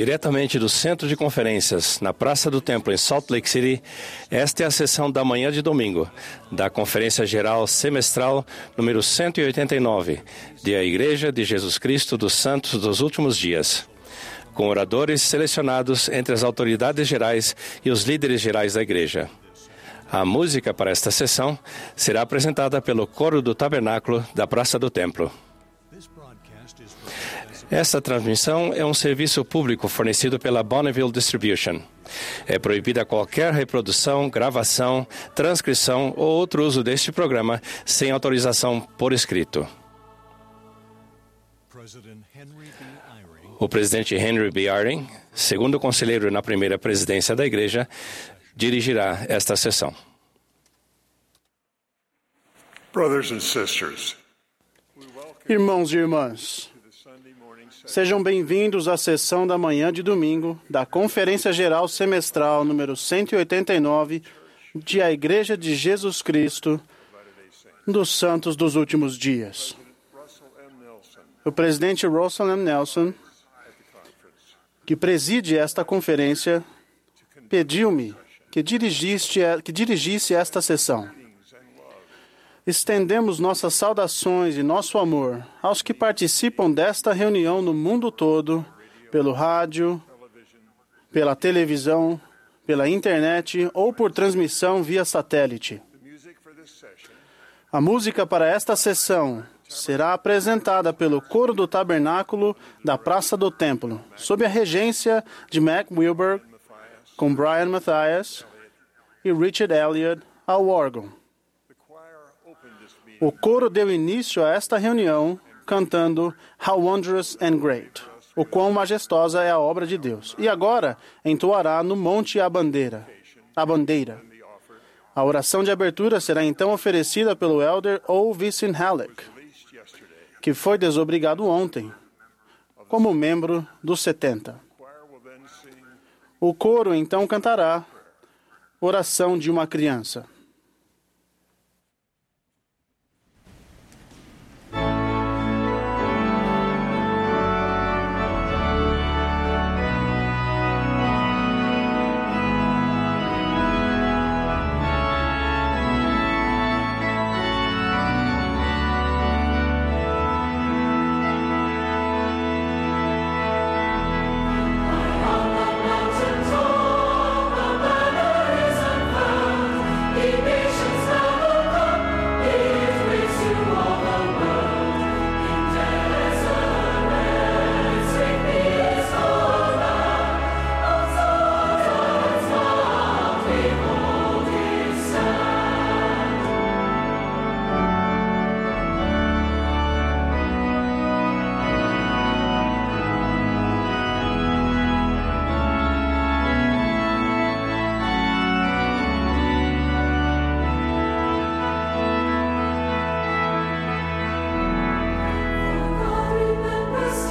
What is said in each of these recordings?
Diretamente do Centro de Conferências, na Praça do Templo, em Salt Lake City, esta é a sessão da manhã de domingo da Conferência Geral Semestral número 189 da Igreja de Jesus Cristo dos Santos dos Últimos Dias, com oradores selecionados entre as autoridades gerais e os líderes gerais da Igreja. A música para esta sessão será apresentada pelo Coro do Tabernáculo da Praça do Templo. Esta transmissão é um serviço público fornecido pela Bonneville Distribution. É proibida qualquer reprodução, gravação, transcrição ou outro uso deste programa sem autorização por escrito. O presidente Henry B. Eyring, segundo conselheiro na primeira presidência da Igreja, dirigirá esta sessão. Brothers and sisters, Irmãos e irmãs, sejam bem-vindos à sessão da manhã de domingo da Conferência Geral Semestral número 189 de A Igreja de Jesus Cristo dos Santos dos Últimos Dias. O presidente Russell M. Nelson, que preside esta conferência, pediu-me que que dirigisse esta sessão. Estendemos nossas saudações e nosso amor aos que participam desta reunião no mundo todo, pelo rádio, pela televisão, pela internet ou por transmissão via satélite. A música para esta sessão será apresentada pelo Coro do Tabernáculo da Praça do Templo, sob a regência de Mac Wilber, com Brian Mathias e Richard Elliott ao órgão. O coro deu início a esta reunião cantando How Wondrous and Great, o quão majestosa é a obra de Deus. E agora entoará no Monte a Bandeira, a bandeira. A oração de abertura será então oferecida pelo elder O. Vincent Halleck, que foi desobrigado ontem, como membro dos 70. O coro então cantará Oração de uma Criança.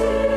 see.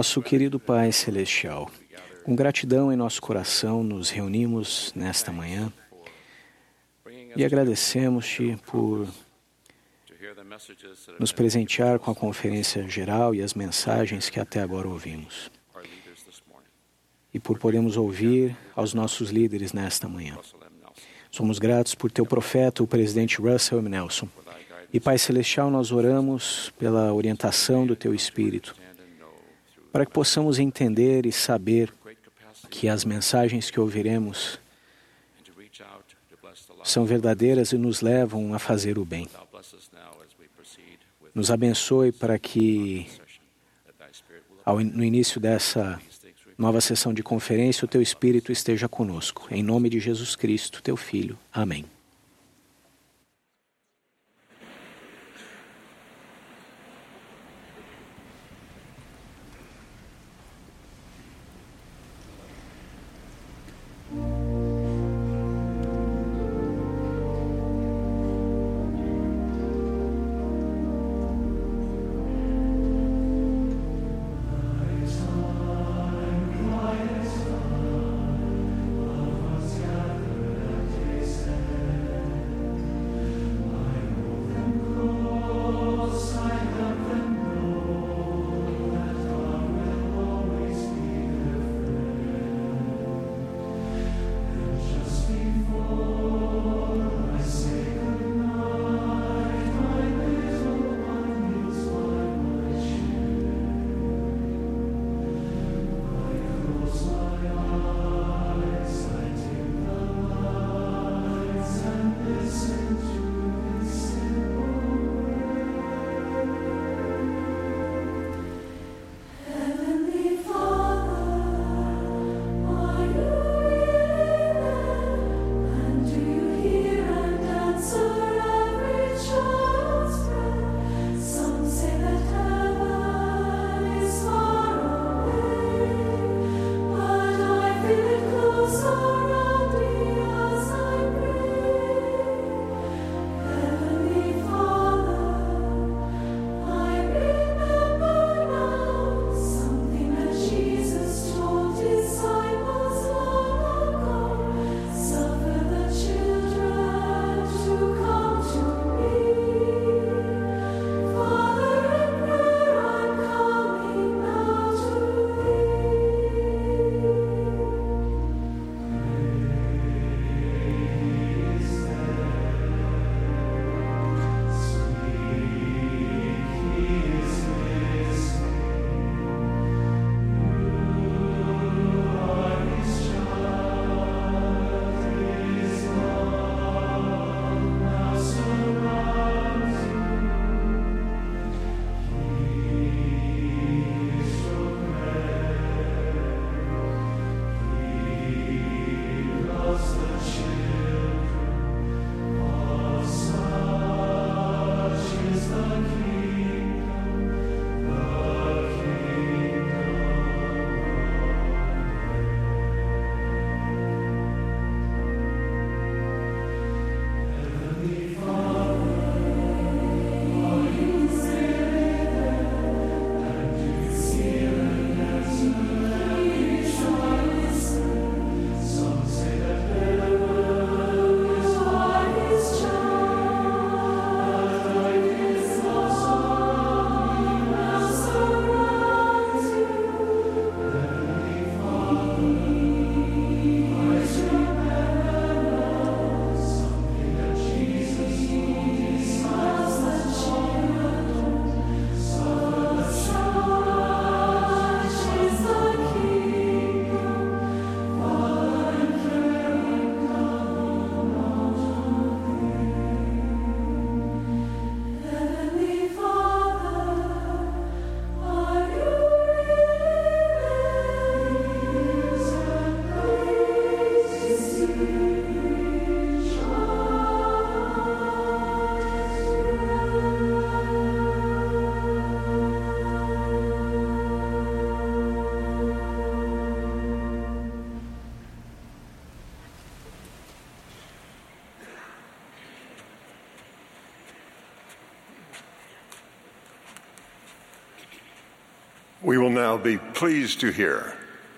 Nosso querido Pai Celestial, com gratidão em nosso coração, nos reunimos nesta manhã e agradecemos-te por nos presentear com a conferência geral e as mensagens que até agora ouvimos. E por podermos ouvir aos nossos líderes nesta manhã. Somos gratos por teu profeta, o presidente Russell M. Nelson. E Pai Celestial, nós oramos pela orientação do teu Espírito, para que possamos entender e saber que as mensagens que ouviremos são verdadeiras e nos levam a fazer o bem. Nos abençoe para que, ao, no início dessa nova sessão de conferência, o teu Espírito esteja conosco. Em nome de Jesus Cristo, teu Filho. Amém.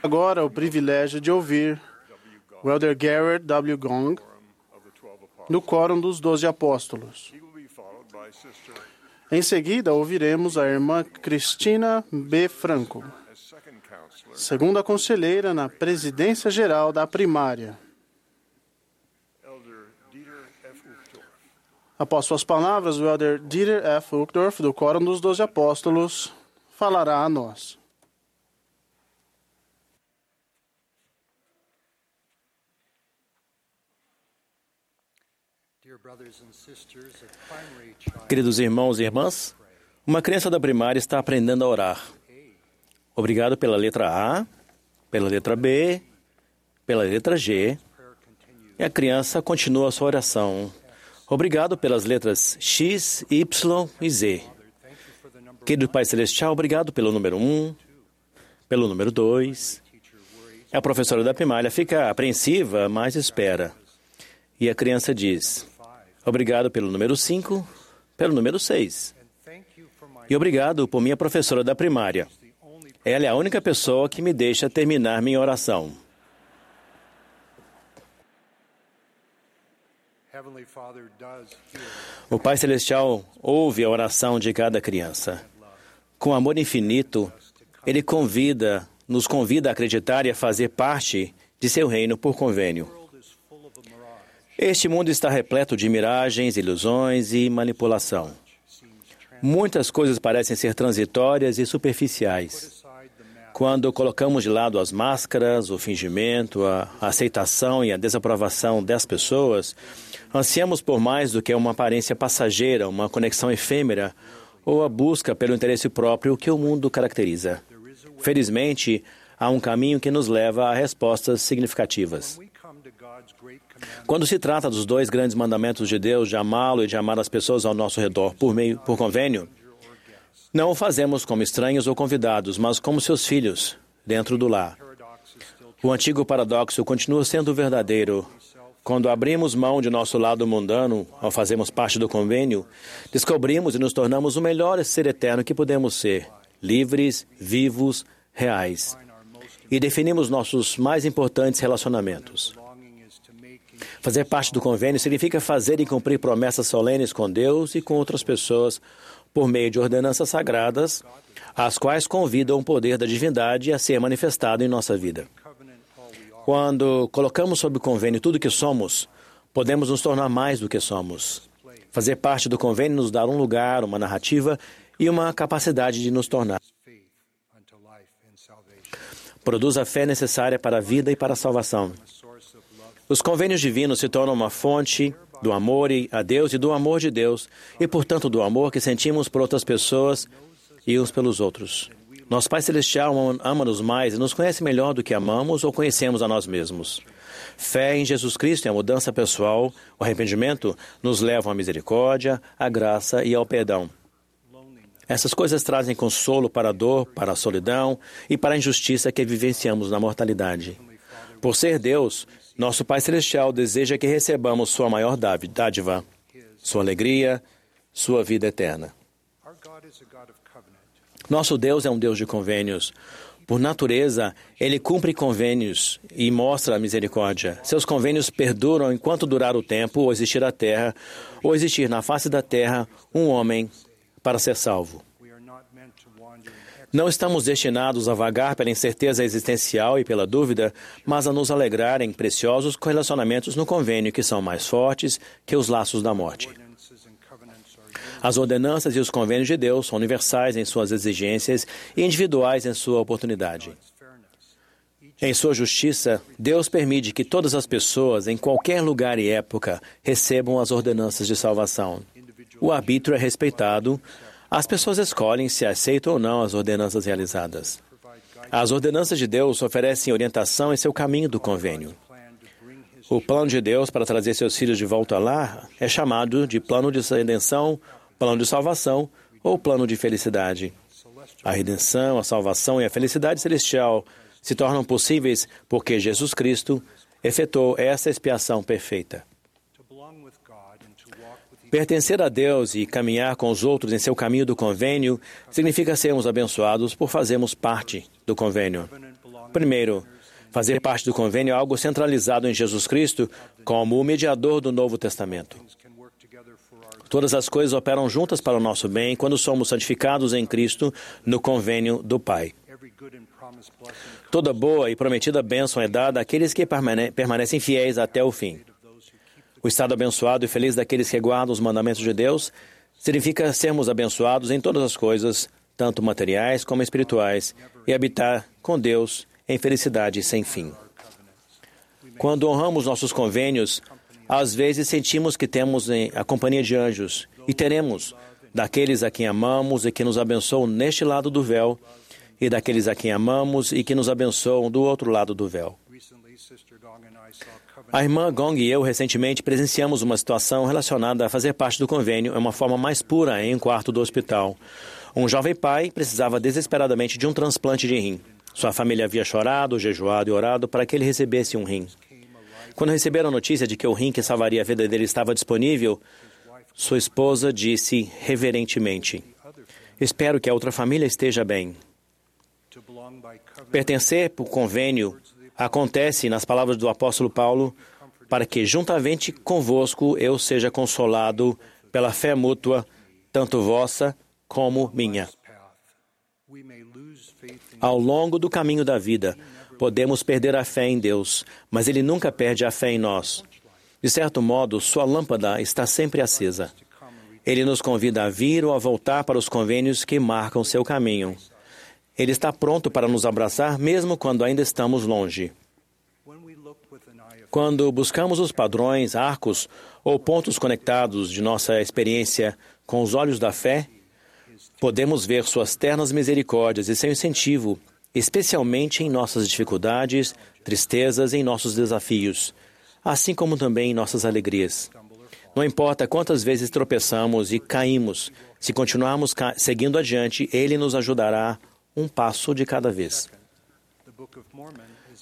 Agora o privilégio de ouvir o Elder Garrett W. Gong no Quórum dos Doze Apóstolos. Em seguida, ouviremos a irmã Cristina B. Franco, segunda conselheira na presidência geral da primária. Após suas palavras, o Elder Dieter F. Uchtdorf, do Quórum dos Doze Apóstolos, falará a nós. Queridos irmãos e irmãs, uma criança da primária está aprendendo a orar. Obrigado pela letra A, pela letra B, pela letra G. E a criança continua a sua oração. Obrigado pelas letras X, Y e Z. Querido Pai Celestial, obrigado pelo número 1, pelo número 2. A professora da primária fica apreensiva, mas espera. E a criança diz: Obrigado pelo número 5, pelo número 6. E obrigado por minha professora da primária. Ela é a única pessoa que me deixa terminar minha oração. O Pai Celestial ouve a oração de cada criança. Com amor infinito, Ele convida, nos convida a acreditar e a fazer parte de seu reino por convênio. Este mundo está repleto de miragens, ilusões e manipulação. Muitas coisas parecem ser transitórias e superficiais. Quando colocamos de lado as máscaras, o fingimento, a aceitação e a desaprovação das pessoas, ansiamos por mais do que uma aparência passageira, uma conexão efêmera ou a busca pelo interesse próprio que o mundo caracteriza. Felizmente, há um caminho que nos leva a respostas significativas. Quando se trata dos dois grandes mandamentos de Deus, de amá-lo e de amar as pessoas ao nosso redor por meio por convênio, não o fazemos como estranhos ou convidados, mas como seus filhos, dentro do lar. O antigo paradoxo continua sendo verdadeiro. Quando abrimos mão de nosso lado mundano, ao fazermos parte do convênio, descobrimos e nos tornamos o melhor ser eterno que podemos ser, livres, vivos, reais. E definimos nossos mais importantes relacionamentos. Fazer parte do convênio significa fazer e cumprir promessas solenes com Deus e com outras pessoas por meio de ordenanças sagradas, as quais convidam o poder da divindade a ser manifestado em nossa vida. Quando colocamos sob convênio tudo que somos, podemos nos tornar mais do que somos. Fazer parte do convênio nos dá um lugar, uma narrativa e uma capacidade de nos tornar. Produz a fé necessária para a vida e para a salvação. Os convênios divinos se tornam uma fonte do amor a Deus e do amor de Deus, e, portanto, do amor que sentimos por outras pessoas e uns pelos outros. Nosso Pai Celestial am- ama-nos mais e nos conhece melhor do que amamos ou conhecemos a nós mesmos. Fé em Jesus Cristo e a mudança pessoal, o arrependimento, nos levam à misericórdia, à graça e ao perdão. Essas coisas trazem consolo para a dor, para a solidão e para a injustiça que vivenciamos na mortalidade. Por ser Deus, nosso Pai Celestial deseja que recebamos sua maior dádiva, sua alegria, sua vida eterna. Nosso Deus é um Deus de convênios. Por natureza, ele cumpre convênios e mostra a misericórdia. Seus convênios perduram enquanto durar o tempo, ou existir a terra, ou existir na face da terra um homem para ser salvo. Não estamos destinados a vagar pela incerteza existencial e pela dúvida, mas a nos alegrar em preciosos relacionamentos no convênio que são mais fortes que os laços da morte. As ordenanças e os convênios de Deus são universais em suas exigências e individuais em sua oportunidade. Em sua justiça, Deus permite que todas as pessoas, em qualquer lugar e época, recebam as ordenanças de salvação. O arbítrio é respeitado. As pessoas escolhem se aceitam ou não as ordenanças realizadas. As ordenanças de Deus oferecem orientação em seu caminho do convênio. O plano de Deus para trazer seus filhos de volta lá é chamado de plano de redenção, plano de salvação ou plano de felicidade. A redenção, a salvação e a felicidade celestial se tornam possíveis porque Jesus Cristo efetuou essa expiação perfeita. Pertencer a Deus e caminhar com os outros em seu caminho do convênio significa sermos abençoados por fazermos parte do convênio. Primeiro, fazer parte do convênio é algo centralizado em Jesus Cristo como o mediador do Novo Testamento. Todas as coisas operam juntas para o nosso bem quando somos santificados em Cristo no convênio do Pai. Toda boa e prometida bênção é dada àqueles que permane permanecem fiéis até o fim. O estado abençoado e feliz daqueles que guardam os mandamentos de Deus significa sermos abençoados em todas as coisas, tanto materiais como espirituais, e habitar com Deus em felicidade sem fim. Quando honramos nossos convênios, às vezes sentimos que temos a companhia de anjos e teremos daqueles a quem amamos e que nos abençoam neste lado do véu e daqueles a quem amamos e que nos abençoam do outro lado do véu. A irmã Gong e eu recentemente presenciamos uma situação relacionada a fazer parte do convênio em uma forma mais pura em um quarto do hospital. Um jovem pai precisava desesperadamente de um transplante de rim. Sua família havia chorado, jejuado e orado para que ele recebesse um rim. Quando receberam a notícia de que o rim que salvaria a vida dele estava disponível, sua esposa disse reverentemente: Espero que a outra família esteja bem. Pertencer por convênio acontece, nas palavras do apóstolo Paulo, para que juntamente convosco eu seja consolado pela fé mútua, tanto vossa como minha. Ao longo do caminho da vida, podemos perder a fé em Deus, mas Ele nunca perde a fé em nós. De certo modo, sua lâmpada está sempre acesa. Ele nos convida a vir ou a voltar para os convênios que marcam seu caminho. Ele está pronto para nos abraçar mesmo quando ainda estamos longe. Quando buscamos os padrões, arcos ou pontos conectados de nossa experiência com os olhos da fé, podemos ver suas ternas misericórdias e seu incentivo, especialmente em nossas dificuldades, tristezas e em nossos desafios, assim como também em nossas alegrias. Não importa quantas vezes tropeçamos e caímos, se continuarmos seguindo adiante, Ele nos ajudará um passo de cada vez.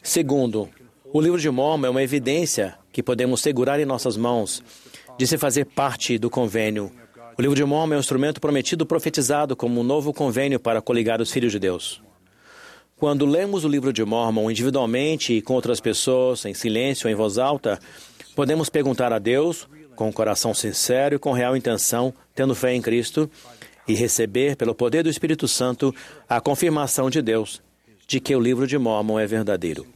Segundo, o livro de Mormon é uma evidência que podemos segurar em nossas mãos de se fazer parte do convênio. O livro de Mormon é um instrumento prometido profetizado como um novo convênio para coligar os filhos de Deus. Quando lemos o livro de Mormon individualmente e com outras pessoas, em silêncio ou em voz alta, podemos perguntar a Deus, com um coração sincero e com real intenção, tendo fé em Cristo, e receber, pelo poder do Espírito Santo, a confirmação de Deus de que o livro de Mormon é verdadeiro.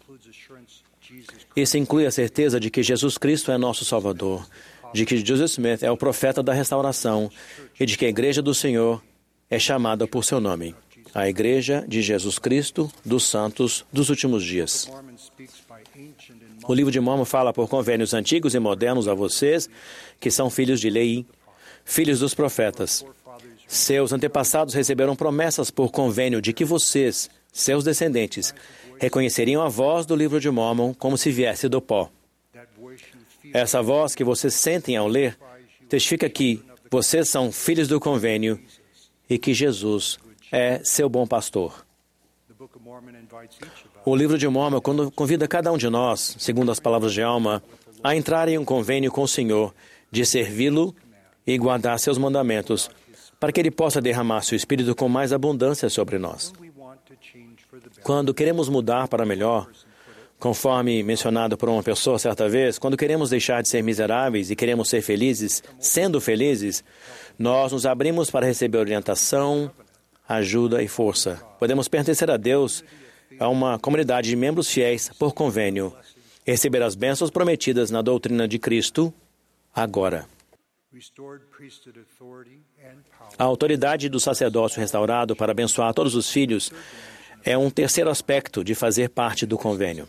Isso inclui a certeza de que Jesus Cristo é nosso Salvador, de que Joseph Smith é o profeta da restauração e de que a Igreja do Senhor é chamada por seu nome, a Igreja de Jesus Cristo dos Santos dos Últimos Dias. O livro de Mormon fala por convênios antigos e modernos a vocês, que são filhos de Lei, filhos dos profetas. Seus antepassados receberam promessas por convênio de que vocês, seus descendentes, reconheceriam a voz do livro de Mormon como se viesse do pó. Essa voz que vocês sentem ao ler testifica que vocês são filhos do convênio e que Jesus é seu bom pastor. O livro de Mormon convida cada um de nós, segundo as palavras de alma, a entrar em um convênio com o Senhor, de servi-lo e guardar seus mandamentos, para que ele possa derramar seu espírito com mais abundância sobre nós. Quando queremos mudar para melhor, conforme mencionado por uma pessoa certa vez, quando queremos deixar de ser miseráveis e queremos ser felizes, sendo felizes, nós nos abrimos para receber orientação, ajuda e força. Podemos pertencer a Deus, a uma comunidade de membros fiéis por convênio, receber as bênçãos prometidas na doutrina de Cristo agora. A autoridade do sacerdócio restaurado para abençoar todos os filhos é um terceiro aspecto de fazer parte do convênio.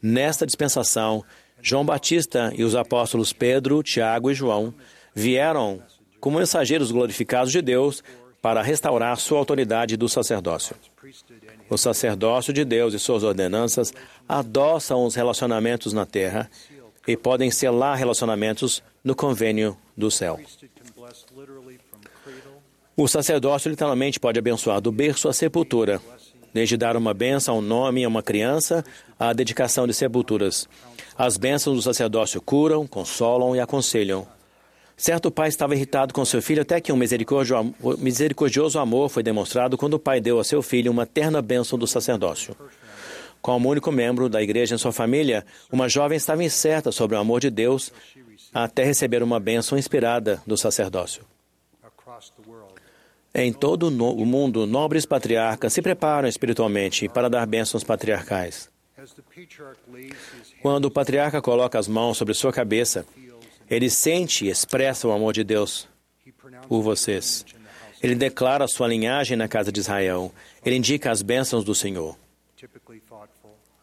Nesta dispensação, João Batista e os apóstolos Pedro, Tiago e João vieram como mensageiros glorificados de Deus para restaurar sua autoridade do sacerdócio. O sacerdócio de Deus e suas ordenanças adoçam os relacionamentos na terra e podem selar relacionamentos no convênio do céu. O sacerdócio literalmente pode abençoar do berço à sepultura, desde dar uma benção ao nome a uma criança à dedicação de sepulturas. As bênçãos do sacerdócio curam, consolam e aconselham. Certo pai estava irritado com seu filho até que um misericordio- misericordioso amor foi demonstrado quando o pai deu a seu filho uma terna bênção do sacerdócio. Como único membro da igreja em sua família, uma jovem estava incerta sobre o amor de Deus até receber uma bênção inspirada do sacerdócio. Em todo o mundo, nobres patriarcas se preparam espiritualmente para dar bênçãos patriarcais. Quando o patriarca coloca as mãos sobre sua cabeça, ele sente e expressa o amor de Deus por vocês. Ele declara sua linhagem na casa de Israel. Ele indica as bênçãos do Senhor.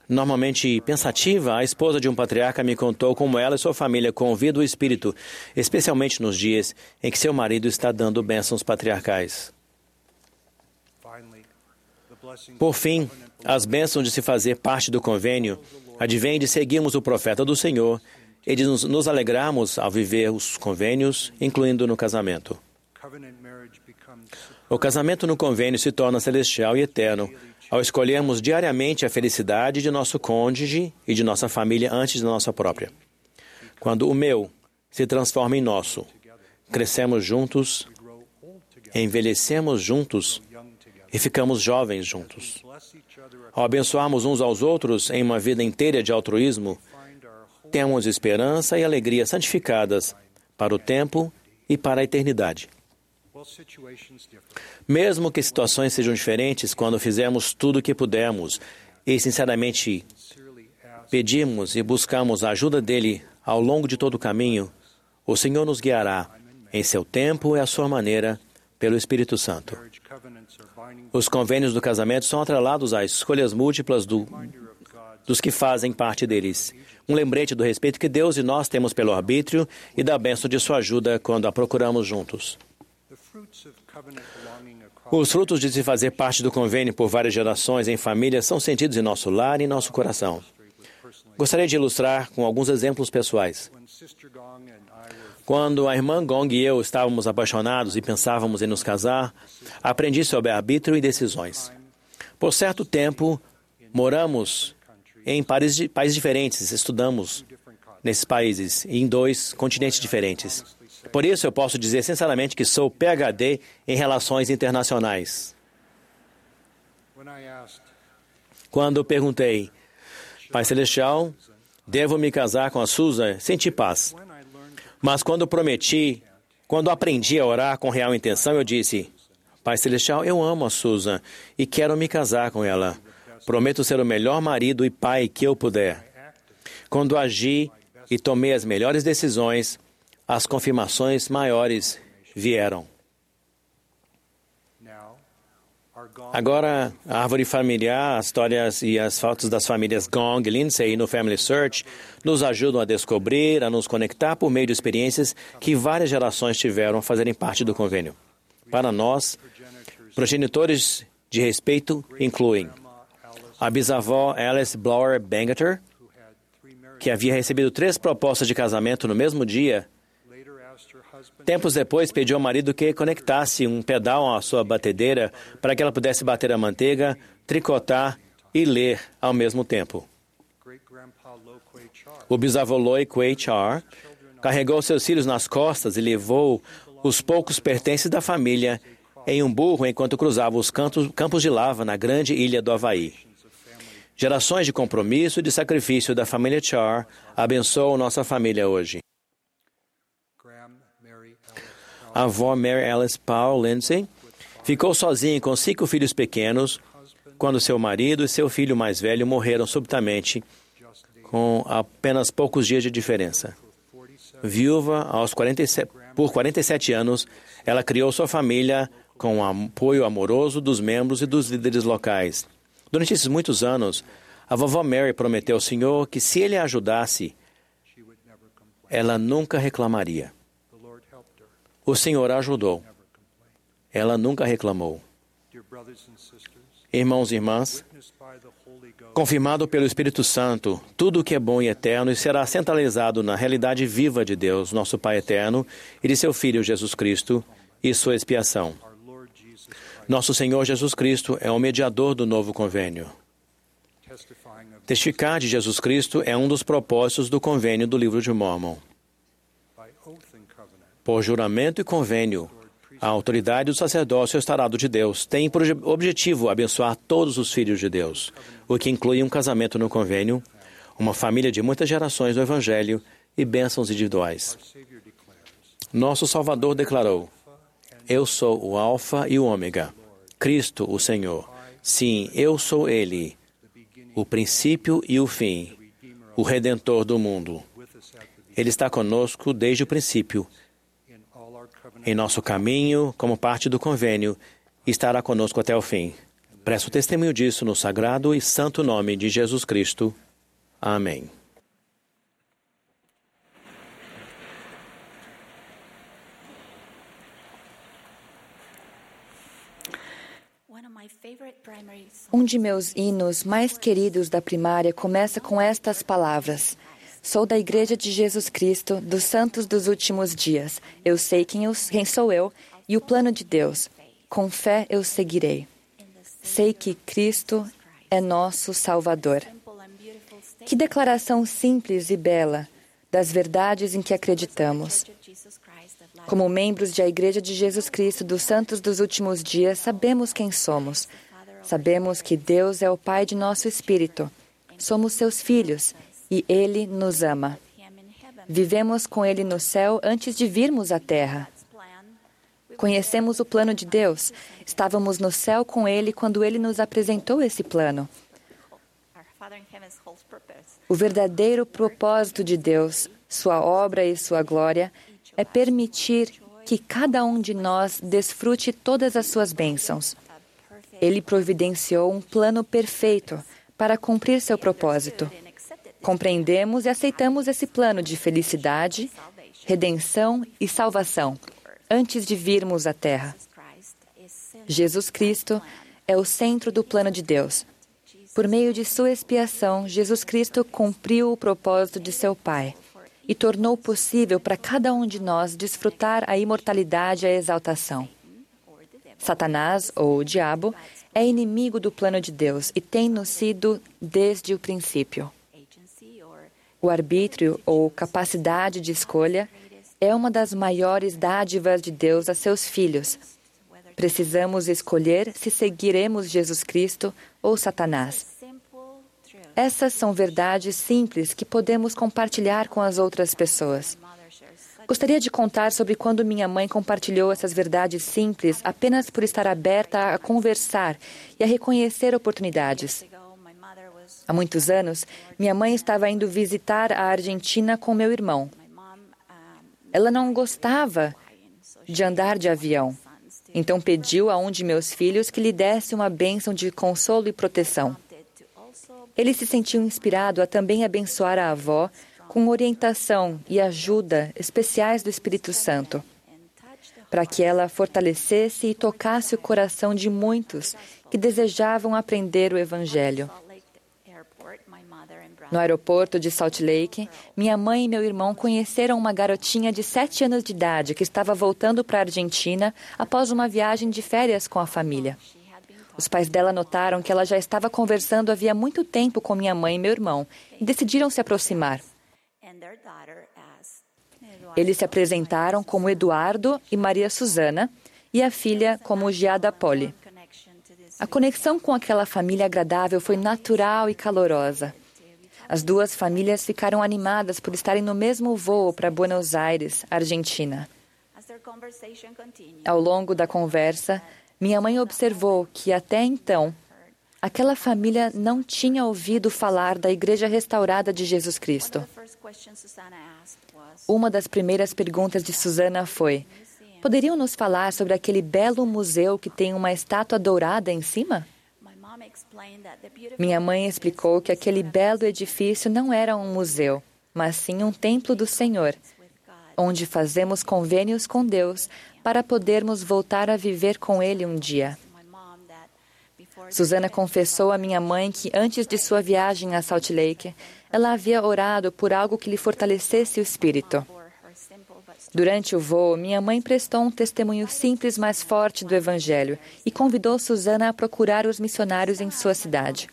Normalmente pensativa, a esposa de um patriarca me contou como ela e sua família convidam o Espírito, especialmente nos dias em que seu marido está dando bênçãos patriarcais. Por fim, as bênçãos de se fazer parte do convênio advêm de seguirmos o profeta do Senhor e de nos, alegrarmos ao viver os convênios, incluindo no casamento. O casamento no convênio se torna celestial e eterno ao escolhermos diariamente a felicidade de nosso cônjuge e de nossa família antes da nossa própria. Quando o meu se transforma em nosso, crescemos juntos, envelhecemos juntos e ficamos jovens juntos. Ao abençoarmos uns aos outros em uma vida inteira de altruísmo, temos esperança e alegria santificadas para o tempo e para a eternidade. Mesmo que situações sejam diferentes, quando fizermos tudo o que pudermos e sinceramente pedirmos e buscamos a ajuda dele ao longo de todo o caminho, o Senhor nos guiará em seu tempo e à sua maneira pelo Espírito Santo. Os convênios do casamento são atrelados às escolhas múltiplas do, dos que fazem parte deles. Um lembrete do respeito que Deus e nós temos pelo arbítrio e da bênção de sua ajuda quando a procuramos juntos. Os frutos de se fazer parte do convênio por várias gerações em família são sentidos em nosso lar e em nosso coração. Gostaria de ilustrar com alguns exemplos pessoais. Quando a irmã Gong e eu estávamos apaixonados e pensávamos em nos casar, aprendi sobre arbítrio e decisões. Por certo tempo, moramos em países, países diferentes, estudamos nesses países em dois continentes diferentes. Por isso, eu posso dizer sinceramente que sou PhD em relações internacionais. Quando perguntei, Pai Celestial, devo me casar com a Susan? Senti paz. Mas quando prometi, quando aprendi a orar com real intenção, eu disse: Pai Celestial, eu amo a Susan e quero me casar com ela. Prometo ser o melhor marido e pai que eu puder. Quando agi e tomei as melhores decisões, as confirmações maiores vieram. Agora, a árvore familiar, as histórias e as fotos das famílias Gong e Lindsay no Family Search nos ajudam a descobrir, a nos conectar por meio de experiências que várias gerações tiveram fazerem parte do convênio. Para nós, progenitores de respeito incluem a bisavó Alice Blower marriages, que havia recebido três propostas de casamento no mesmo dia, Tempos depois, pediu ao marido que conectasse um pedal à sua batedeira para que ela pudesse bater a manteiga, tricotar e ler ao mesmo tempo. Kuei O bisavô Loi Kwei Char carregou seus filhos nas costas e levou os poucos pertences da família em um burro enquanto cruzava os campos de lava na grande ilha do Havaí. Gerações de compromisso e de sacrifício da família Char abençoam nossa família hoje. A avó Mary Alice Paul Lindsay ficou sozinha com cinco filhos pequenos quando seu marido e seu filho mais velho morreram subitamente com apenas poucos dias de diferença. 47 Viúva aos 47, por 47 anos, ela criou sua família com o apoio amoroso dos membros e dos líderes locais. Durante esses muitos anos, a vovó Mary prometeu ao Senhor que se ele a ajudasse, ela nunca reclamaria. O Senhor a ajudou. Ela nunca reclamou. Irmãos e irmãs, confirmado pelo Espírito Santo, tudo o que é bom e eterno será centralizado na realidade viva de Deus, nosso Pai eterno, e de seu Filho Jesus Cristo e sua expiação. Nosso Senhor Jesus Cristo é o mediador do novo convênio. Testificar de Jesus Cristo é um dos propósitos do convênio do livro de Mormon. Por juramento e convênio, a autoridade do sacerdócio estarado de Deus têm por objetivo abençoar todos os filhos de Deus, o que inclui um casamento no convênio, uma família de muitas gerações no Evangelho e bênçãos individuais. Nosso Salvador declarou: Eu sou o Alfa e o Ômega, Cristo, o Senhor. Sim, eu sou Ele, o princípio e o fim, o Redentor do mundo. Ele está conosco desde o princípio, em nosso caminho, como parte do convênio, estará conosco até o fim. Presto testemunho disso no sagrado e santo nome de Jesus Cristo. Amém. Um de meus hinos mais queridos da primária começa com estas palavras. Sou da Igreja de Jesus Cristo, dos Santos dos Últimos Dias. Eu sei quem, eu, quem sou eu e o plano de Deus. Com fé eu seguirei. Sei que Cristo é nosso Salvador. Que declaração simples e bela das verdades em que acreditamos. Como membros da Igreja de Jesus Cristo dos Santos dos Últimos Dias, sabemos quem somos. Sabemos que Deus é o Pai de nosso espírito. Somos seus filhos e Ele nos ama. Vivemos com Ele no céu antes de virmos à terra. Conhecemos o plano de Deus. Estávamos no céu com Ele quando Ele nos apresentou esse plano. O verdadeiro propósito de Deus, Sua obra e Sua glória, é permitir que cada um de nós desfrute todas as suas bênçãos. Ele providenciou um plano perfeito para cumprir seu propósito. Compreendemos e aceitamos esse plano de felicidade, redenção e salvação antes de virmos à Terra. Jesus Cristo é o centro do plano de Deus. Por meio de sua expiação, Jesus Cristo cumpriu o propósito de seu Pai e tornou possível para cada um de nós desfrutar a imortalidade e a exaltação. Satanás, ou o diabo, é inimigo do plano de Deus e tem-no sido desde o princípio. O arbítrio, ou capacidade de escolha, é uma das maiores dádivas de Deus a seus filhos. Precisamos escolher se seguiremos Jesus Cristo ou Satanás. Essas são verdades simples que podemos compartilhar com as outras pessoas. Gostaria de contar sobre quando minha mãe compartilhou essas verdades simples apenas por estar aberta a conversar e a reconhecer oportunidades. Há muitos anos, minha mãe estava indo visitar a Argentina com meu irmão. Ela não gostava de andar de avião, então pediu a um de meus filhos que lhe desse uma bênção de consolo e proteção. Ele se sentiu inspirado a também abençoar a avó com orientação e ajuda especiais do Espírito Santo, para que ela fortalecesse e tocasse o coração de muitos que desejavam aprender o Evangelho. No aeroporto de Salt Lake, minha mãe e meu irmão conheceram uma garotinha de sete anos de idade que estava voltando para a Argentina após uma viagem de férias com a família. Os pais dela notaram que ela já estava conversando havia muito tempo com minha mãe e meu irmão e decidiram se aproximar. Eles se apresentaram como Eduardo e Maria Susana e a filha como Giada Poli. A conexão com aquela família agradável foi natural e calorosa. As duas famílias ficaram animadas por estarem no mesmo voo para Buenos Aires, Argentina. Ao longo da conversa, minha mãe observou que até então aquela família não tinha ouvido falar da Igreja Restaurada de Jesus Cristo. Uma das primeiras perguntas de Susana foi: Poderiam nos falar sobre aquele belo museu que tem uma estátua dourada em cima? Minha mãe explicou que aquele belo edifício não era um museu, mas sim um templo do Senhor, onde fazemos convênios com Deus para podermos voltar a viver com Ele um dia. Susana confessou à minha mãe que antes de sua viagem a Salt Lake, ela havia orado por algo que lhe fortalecesse o espírito. Durante o voo, minha mãe prestou um testemunho simples, mas forte do Evangelho e convidou Susana a procurar os missionários em sua cidade.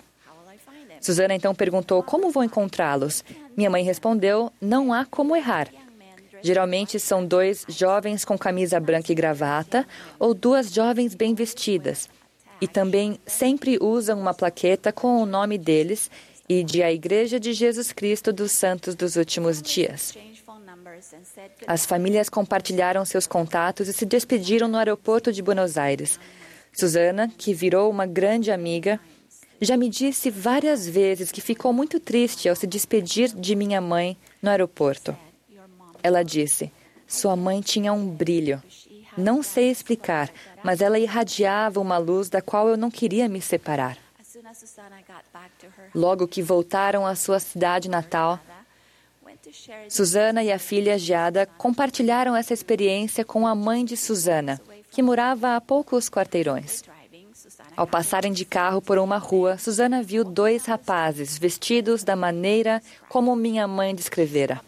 Susana então perguntou como vou encontrá-los. Minha mãe respondeu: Não há como errar. Geralmente são dois jovens com camisa branca e gravata ou duas jovens bem vestidas. E também sempre usam uma plaqueta com o nome deles e de a Igreja de Jesus Cristo dos Santos dos Últimos Dias. As famílias compartilharam seus contatos e se despediram no aeroporto de Buenos Aires. Susana, que virou uma grande amiga, já me disse várias vezes que ficou muito triste ao se despedir de minha mãe no aeroporto. Ela disse: Sua mãe tinha um brilho. Não sei explicar, mas ela irradiava uma luz da qual eu não queria me separar. Logo que voltaram à sua cidade natal, Susana e a filha Giada compartilharam essa experiência com a mãe de Susana, que morava a poucos quarteirões. Ao passarem de carro por uma rua, Susana viu dois rapazes vestidos da maneira como minha mãe descrevera.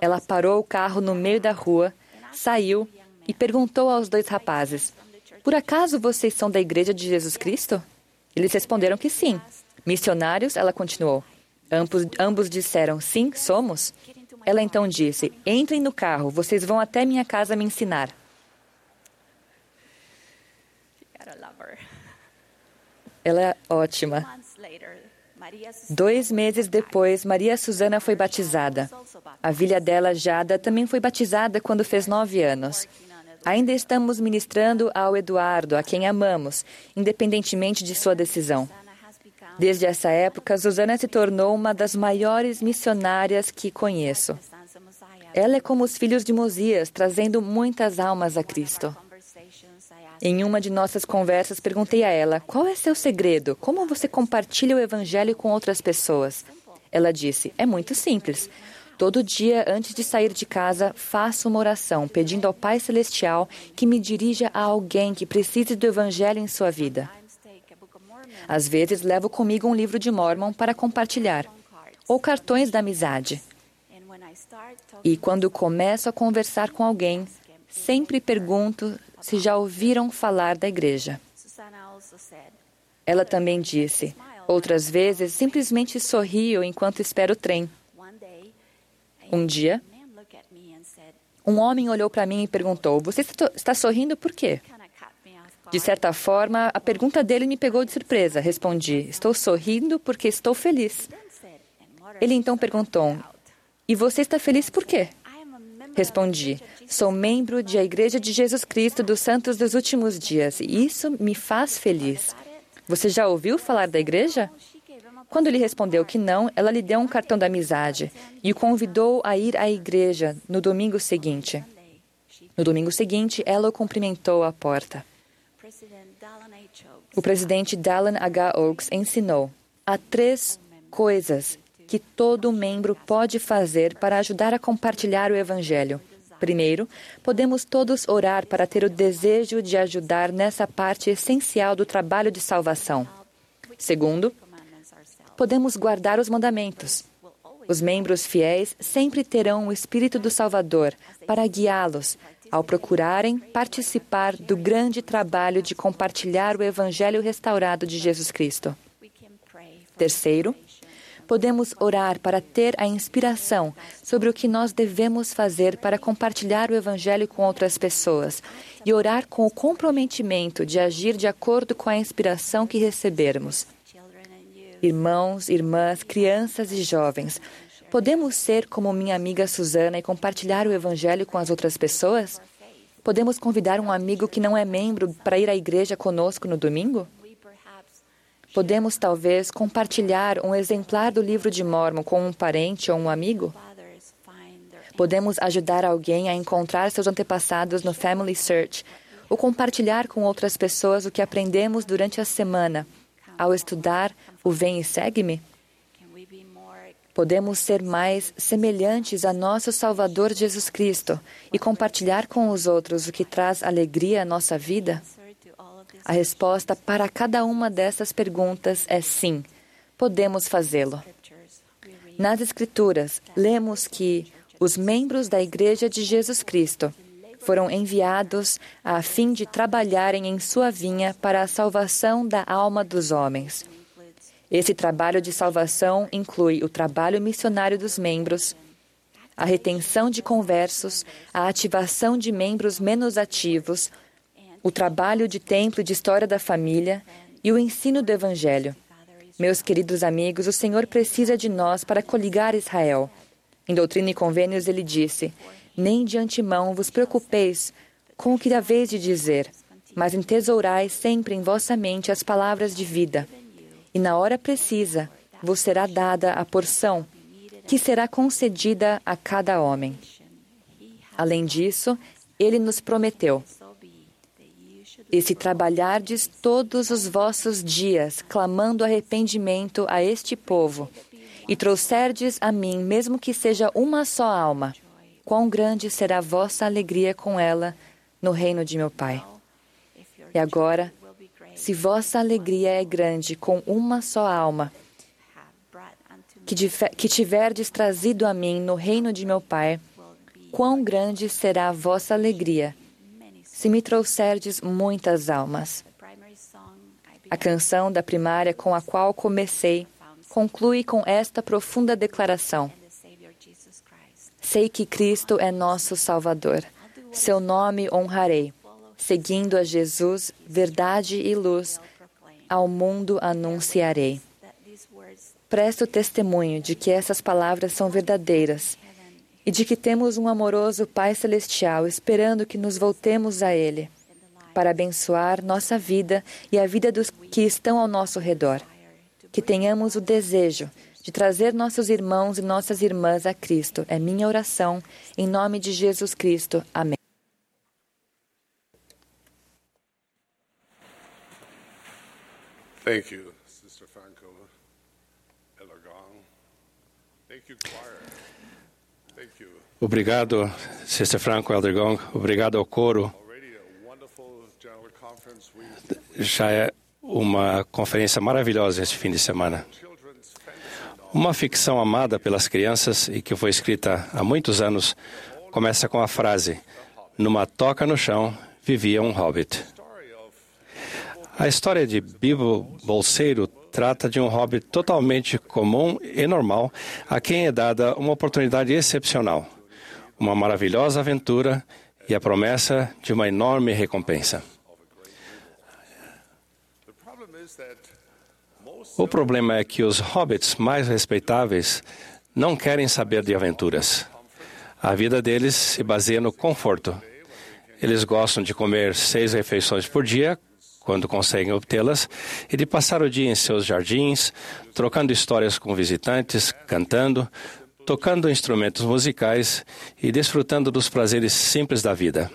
Ela parou o carro no meio da rua, saiu e perguntou aos dois rapazes: Por acaso vocês são da Igreja de Jesus Cristo? Eles responderam que sim. Missionários? Ela continuou. Ambos, ambos disseram: Sim, somos. Ela então disse: Entrem no carro, vocês vão até minha casa me ensinar. Ela é ótima. Dois meses depois, Maria Susana foi batizada. A filha dela, Jada, também foi batizada quando fez nove anos. Ainda estamos ministrando ao Eduardo, a quem amamos, independentemente de sua decisão. Desde essa época, Susana se tornou uma das maiores missionárias que conheço. Ela é como os filhos de Mosias, trazendo muitas almas a Cristo. Em uma de nossas conversas, perguntei a ela: qual é seu segredo? Como você compartilha o Evangelho com outras pessoas? Ela disse: é muito simples. Todo dia, antes de sair de casa, faço uma oração pedindo ao Pai Celestial que me dirija a alguém que precise do Evangelho em sua vida. Às vezes, levo comigo um livro de Mormon para compartilhar, ou cartões da amizade. E quando começo a conversar com alguém, sempre pergunto se já ouviram falar da igreja. Ela também disse: outras vezes simplesmente sorrio enquanto espero o trem. Um dia, um homem olhou para mim e perguntou: Você está sorrindo por quê? De certa forma, a pergunta dele me pegou de surpresa. Respondi: Estou sorrindo porque estou feliz. Ele então perguntou: E você está feliz por quê? Respondi: Sou membro da Igreja de Jesus Cristo dos Santos dos Últimos Dias e isso me faz feliz. Você já ouviu falar da igreja? Quando ele respondeu que não, ela lhe deu um cartão da amizade e o convidou a ir à igreja no domingo seguinte. No domingo seguinte, ela o cumprimentou à porta. O presidente Dallin H. Oaks ensinou: há três coisas que todo membro pode fazer para ajudar a compartilhar o Evangelho. Primeiro, podemos todos orar para ter o desejo de ajudar nessa parte essencial do trabalho de salvação. Segundo, podemos guardar os mandamentos. Os membros fiéis sempre terão o Espírito do Salvador para guiá-los ao procurarem participar do grande trabalho de compartilhar o Evangelho restaurado de Jesus Cristo. Terceiro, podemos orar para ter a inspiração sobre o que nós devemos fazer para compartilhar o Evangelho com outras pessoas e orar com o comprometimento de agir de acordo com a inspiração que recebermos irmãos, irmãs, crianças e jovens. Podemos ser como minha amiga Susana e compartilhar o Evangelho com as outras pessoas? Podemos convidar um amigo que não é membro para ir à igreja conosco no domingo? Podemos, talvez, compartilhar um exemplar do livro de Mormon com um parente ou um amigo? Podemos ajudar alguém a encontrar seus antepassados no Family Search ou compartilhar com outras pessoas o que aprendemos durante a semana ao estudar o Vem e Segue-me? Podemos ser mais semelhantes a nosso Salvador Jesus Cristo e compartilhar com os outros o que traz alegria à nossa vida? A resposta para cada uma dessas perguntas é sim, podemos fazê-lo. Nas Escrituras, lemos que os membros da Igreja de Jesus Cristo foram enviados a fim de trabalharem em sua vinha para a salvação da alma dos homens. Esse trabalho de salvação inclui o trabalho missionário dos membros, a retenção de conversos, a ativação de membros menos ativos, o trabalho de templo e de história da família e o ensino do Evangelho. Meus queridos amigos, o Senhor precisa de nós para coligar Israel. Em Doutrina e Convênios, ele disse: Nem de antemão vos preocupeis com o que haveis de dizer, mas entesourai sempre em vossa mente as palavras de vida. E na hora precisa vos será dada a porção que será concedida a cada homem. Além disso, ele nos prometeu: E se trabalhardes todos os vossos dias, clamando arrependimento a este povo, e trouxerdes a mim, mesmo que seja uma só alma, quão grande será a vossa alegria com ela no reino de meu Pai. E agora, se vossa alegria é grande com uma só alma, que, tiverdes trazido a mim no reino de meu Pai, quão grande será a vossa alegria, se me trouxerdes muitas almas. A canção da primária com a qual comecei conclui com esta profunda declaração: Sei que Cristo é nosso Salvador. Seu nome honrarei. Seguindo a Jesus, verdade e luz, ao mundo anunciarei. Presto testemunho de que essas palavras são verdadeiras e de que temos um amoroso Pai Celestial esperando que nos voltemos a Ele para abençoar nossa vida e a vida dos que estão ao nosso redor. Que tenhamos o desejo de trazer nossos irmãos e nossas irmãs a Cristo. É minha oração, em nome de Jesus Cristo. Amém. Thank you, Sister Franco, Elagong. Thank you, choir. Thank you. Obrigado, Sister Franco Eldergong. Obrigado ao coro. Já é uma conferência maravilhosa este fim de semana. Uma ficção amada pelas crianças e que foi escrita há muitos anos começa com a frase: Numa toca no chão vivia um hobbit. A história de Bilbo Bolseiro trata de um hobbit totalmente comum e normal, a quem é dada uma oportunidade excepcional, uma maravilhosa aventura e a promessa de uma enorme recompensa. O problema é que os hobbits mais respeitáveis não querem saber de aventuras. A vida deles se baseia no conforto. Eles gostam de comer seis refeições por dia, quando conseguem obtê-las, e de passar o dia em seus jardins, trocando histórias com visitantes, cantando, tocando instrumentos musicais e desfrutando dos prazeres simples da vida.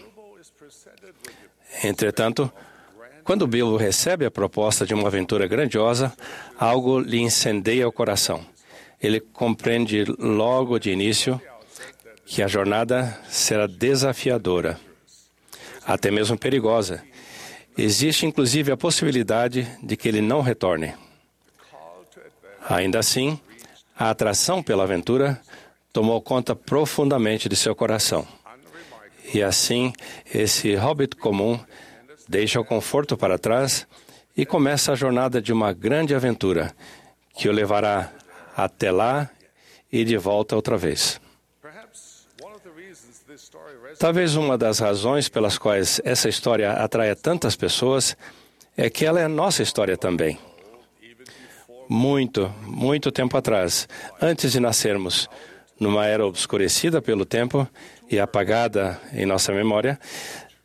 Entretanto, quando Bilbo recebe a proposta de uma aventura grandiosa, algo lhe incendeia o coração. Ele compreende logo de início que a jornada será desafiadora, até mesmo perigosa. Existe inclusive a possibilidade de que ele não retorne. Ainda assim, a atração pela aventura tomou conta profundamente de seu coração. E assim, esse hobbit comum deixa o conforto para trás e começa a jornada de uma grande aventura que o levará até lá e de volta outra vez. Talvez uma das razões pelas quais essa história atrai tantas pessoas é que ela é nossa história também. Muito, muito tempo atrás, antes de nascermos, numa era obscurecida pelo tempo e apagada em nossa memória,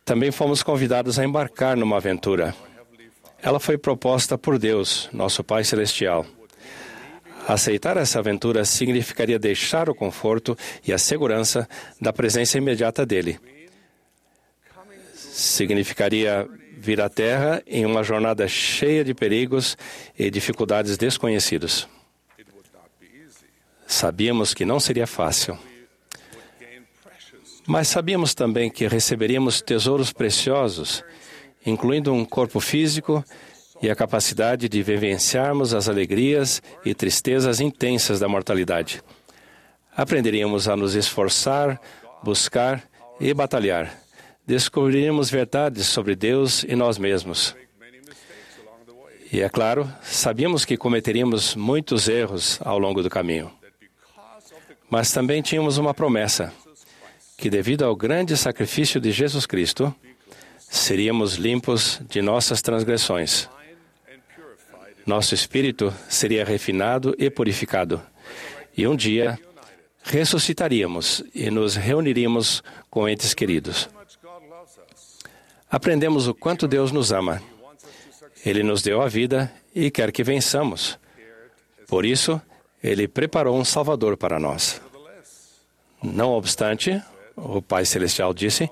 também fomos convidados a embarcar numa aventura. Ela foi proposta por Deus, nosso Pai Celestial. Aceitar essa aventura significaria deixar o conforto e a segurança da presença imediata dele. Significaria vir à Terra em uma jornada cheia de perigos e dificuldades desconhecidos. Sabíamos que não seria fácil. Mas sabíamos também que receberíamos tesouros preciosos, incluindo um corpo físico e a capacidade de vivenciarmos as alegrias e tristezas intensas da mortalidade. Aprenderíamos a nos esforçar, buscar e batalhar. Descobriríamos verdades sobre Deus e nós mesmos. E é claro, sabíamos que cometeríamos muitos erros ao longo do caminho. Mas também tínhamos uma promessa: que devido ao grande sacrifício de Jesus Cristo, seríamos limpos de nossas transgressões. Nosso espírito seria refinado e purificado. E um dia ressuscitaríamos e nos reuniríamos com entes queridos. Aprendemos o quanto Deus nos ama. Ele nos deu a vida e quer que vençamos. Por isso, ele preparou um Salvador para nós. Não obstante, o Pai Celestial disse: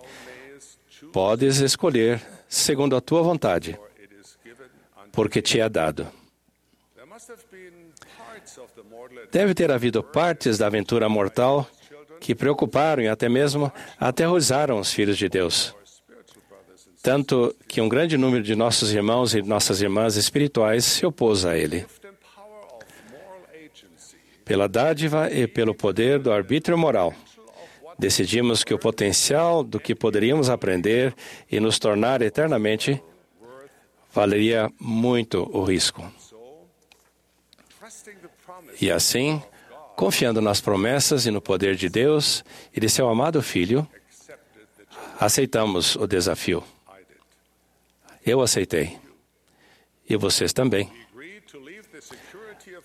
Podes escolher segundo a tua vontade, porque te é dado. Deve ter havido partes da aventura mortal que preocuparam e até mesmo aterrorizaram os filhos de Deus. Tanto que um grande número de nossos irmãos e nossas irmãs espirituais se opôs a ele. Pela dádiva e pelo poder do arbítrio moral, decidimos que o potencial do que poderíamos aprender e nos tornar eternamente valeria muito o risco. E assim, confiando nas promessas e no poder de Deus e de seu amado Filho, aceitamos o desafio. Eu aceitei. E vocês também.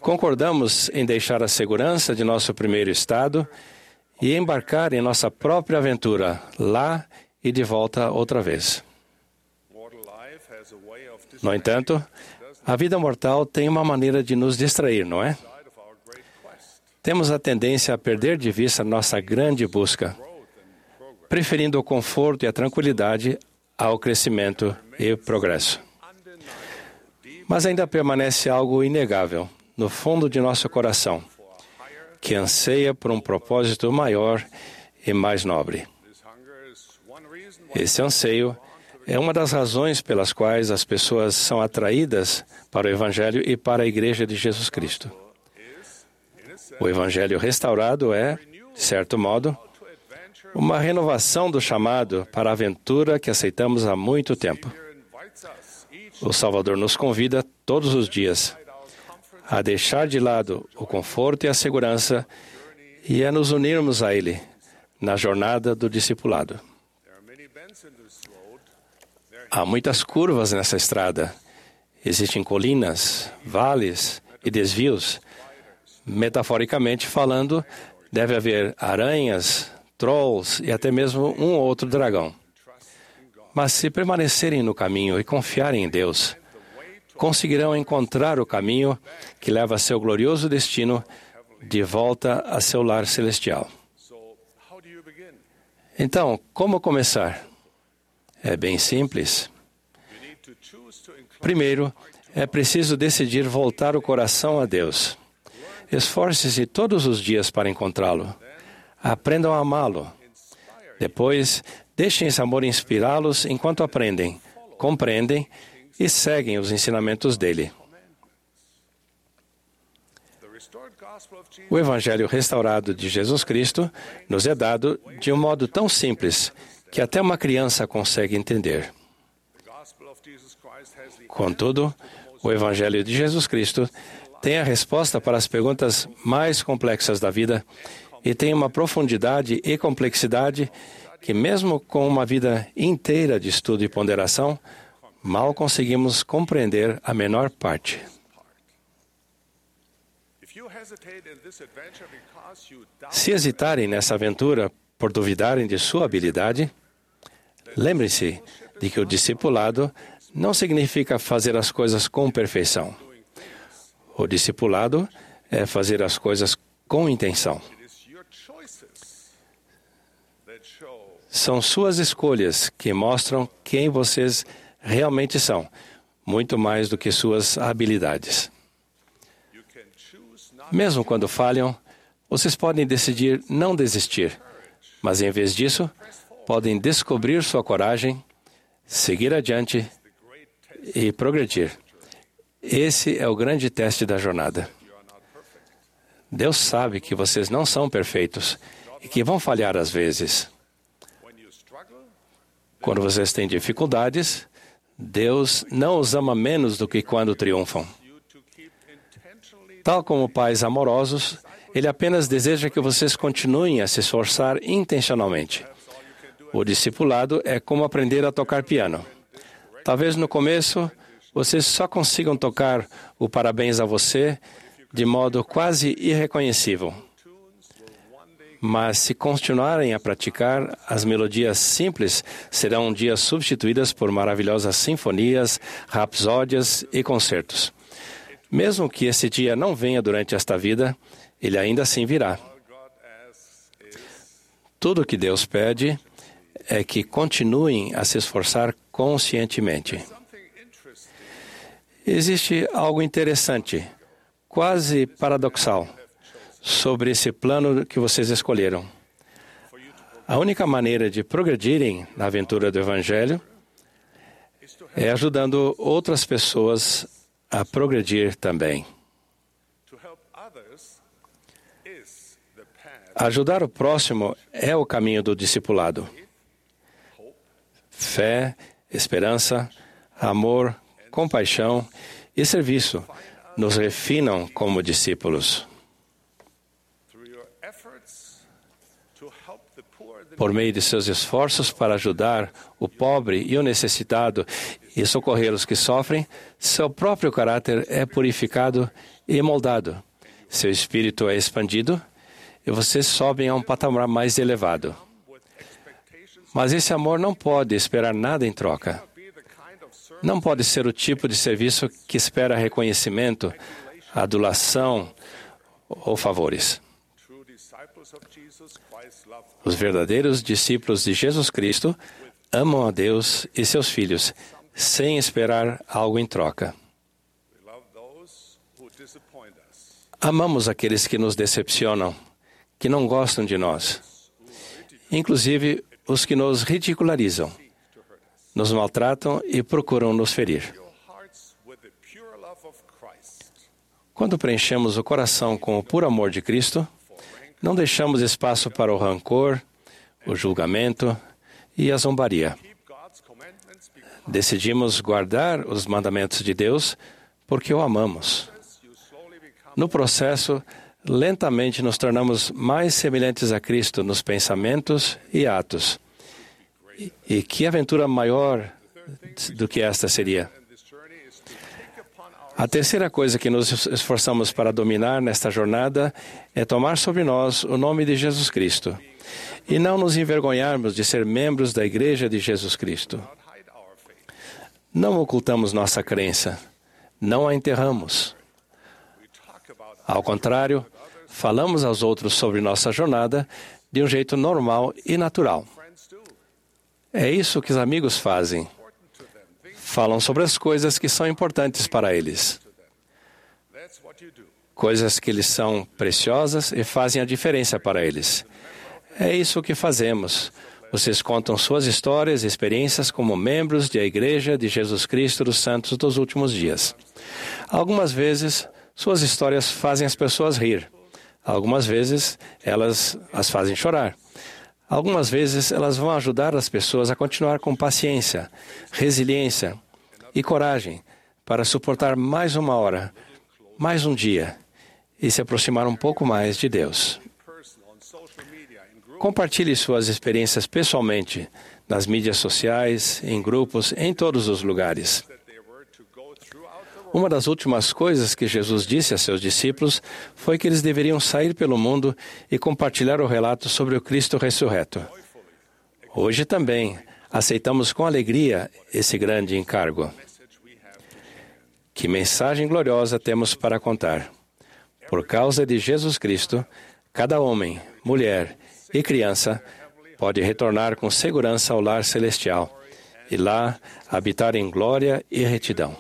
Concordamos em deixar a segurança de nosso primeiro estado e embarcar em nossa própria aventura, lá e de volta outra vez. No entanto, a vida mortal tem uma maneira de nos distrair, não é? Temos a tendência a perder de vista nossa grande busca, preferindo o conforto e a tranquilidade ao crescimento e progresso. Mas ainda permanece algo inegável no fundo de nosso coração, que anseia por um propósito maior e mais nobre. Esse anseio é uma das razões pelas quais as pessoas são atraídas para o Evangelho e para a Igreja de Jesus Cristo. O Evangelho restaurado é, de certo modo, uma renovação do chamado para a aventura que aceitamos há muito tempo. O Salvador nos convida todos os dias a deixar de lado o conforto e a segurança e a nos unirmos a Ele na jornada do discipulado. Há muitas curvas nessa estrada. Existem colinas, vales e desvios. Metaforicamente falando, deve haver aranhas, trolls e até mesmo um ou outro dragão. Mas se permanecerem no caminho e confiarem em Deus, conseguirão encontrar o caminho que leva seu glorioso destino de volta a seu lar celestial. Então, como começar? É bem simples. Primeiro, é preciso decidir voltar o coração a Deus. Esforce-se todos os dias para encontrá-lo. Aprendam a amá-lo. Depois, deixem esse amor inspirá-los enquanto aprendem, compreendem e seguem os ensinamentos dele. O Evangelho restaurado de Jesus Cristo nos é dado de um modo tão simples que até uma criança consegue entender. Contudo, o Evangelho de Jesus Cristo tem a resposta para as perguntas mais complexas da vida e tem uma profundidade e complexidade que, mesmo com uma vida inteira de estudo e ponderação, mal conseguimos compreender a menor parte. Se hesitarem nessa aventura por duvidarem de sua habilidade, lembre-se de que o discipulado não significa fazer as coisas com perfeição. O discipulado é fazer as coisas com intenção. São suas escolhas que mostram quem vocês realmente são, muito mais do que suas habilidades. Mesmo quando falham, vocês podem decidir não desistir, mas em vez disso, podem descobrir sua coragem, seguir adiante e progredir. Esse é o grande teste da jornada. Deus sabe que vocês não são perfeitos e que vão falhar às vezes. Quando vocês têm dificuldades, Deus não os ama menos do que quando triunfam. Tal como pais amorosos, Ele apenas deseja que vocês continuem a se esforçar intencionalmente. O discipulado é como aprender a tocar piano. Talvez no começo vocês só consigam tocar o parabéns a você de modo quase irreconhecível. Mas se continuarem a praticar, as melodias simples serão um dia substituídas por maravilhosas sinfonias, rapsódias e concertos. Mesmo que esse dia não venha durante esta vida, ele ainda assim virá. Tudo o que Deus pede é que continuem a se esforçar conscientemente. Existe algo interessante, quase paradoxal, sobre esse plano que vocês escolheram. A única maneira de progredirem na aventura do Evangelho é ajudando outras pessoas a progredir também. Ajudar o próximo é o caminho do discipulado. Fé, esperança, amor, compaixão e serviço nos refinam como discípulos. Por meio de seus esforços para ajudar o pobre e o necessitado e socorrer os que sofrem, seu próprio caráter é purificado e moldado. Seu espírito é expandido e vocês sobem a um patamar mais elevado. Mas esse amor não pode esperar nada em troca. Não pode ser o tipo de serviço que espera reconhecimento, adulação ou favores. Os verdadeiros discípulos de Jesus Cristo amam a Deus e seus filhos, sem esperar algo em troca. Amamos aqueles que nos decepcionam, que não gostam de nós, inclusive os que nos ridicularizam, nos maltratam e procuram nos ferir. Quando preenchemos o coração com o puro amor de Cristo, não deixamos espaço para o rancor, o julgamento e a zombaria. Decidimos guardar os mandamentos de Deus porque o amamos. No processo, lentamente nos tornamos mais semelhantes a Cristo nos pensamentos e atos. E, que aventura maior do que esta seria? A terceira coisa que nos esforçamos para dominar nesta jornada é tomar sobre nós o nome de Jesus Cristo e não nos envergonharmos de ser membros da Igreja de Jesus Cristo. Não ocultamos nossa crença, não a enterramos. Ao contrário, falamos aos outros sobre nossa jornada de um jeito normal e natural. É isso que os amigos fazem. Falam sobre as coisas que são importantes para eles. Coisas que lhes são preciosas e fazem a diferença para eles. É isso que fazemos. Vocês contam suas histórias e experiências como membros da Igreja de Jesus Cristo dos Santos dos últimos dias. Algumas vezes, suas histórias fazem as pessoas rir. Algumas vezes, elas as fazem chorar. Algumas vezes, elas vão ajudar as pessoas a continuar com paciência, resiliência e coragem para suportar mais uma hora, mais um dia e se aproximar um pouco mais de Deus. Compartilhe suas experiências pessoalmente, nas mídias sociais, em grupos, em todos os lugares. Uma das últimas coisas que Jesus disse a seus discípulos foi que eles deveriam sair pelo mundo e compartilhar o relato sobre o Cristo ressurreto. Hoje também aceitamos com alegria esse grande encargo. Que mensagem gloriosa temos para contar. Por causa de Jesus Cristo, cada homem, mulher e criança pode retornar com segurança ao lar celestial e lá habitar em glória e retidão.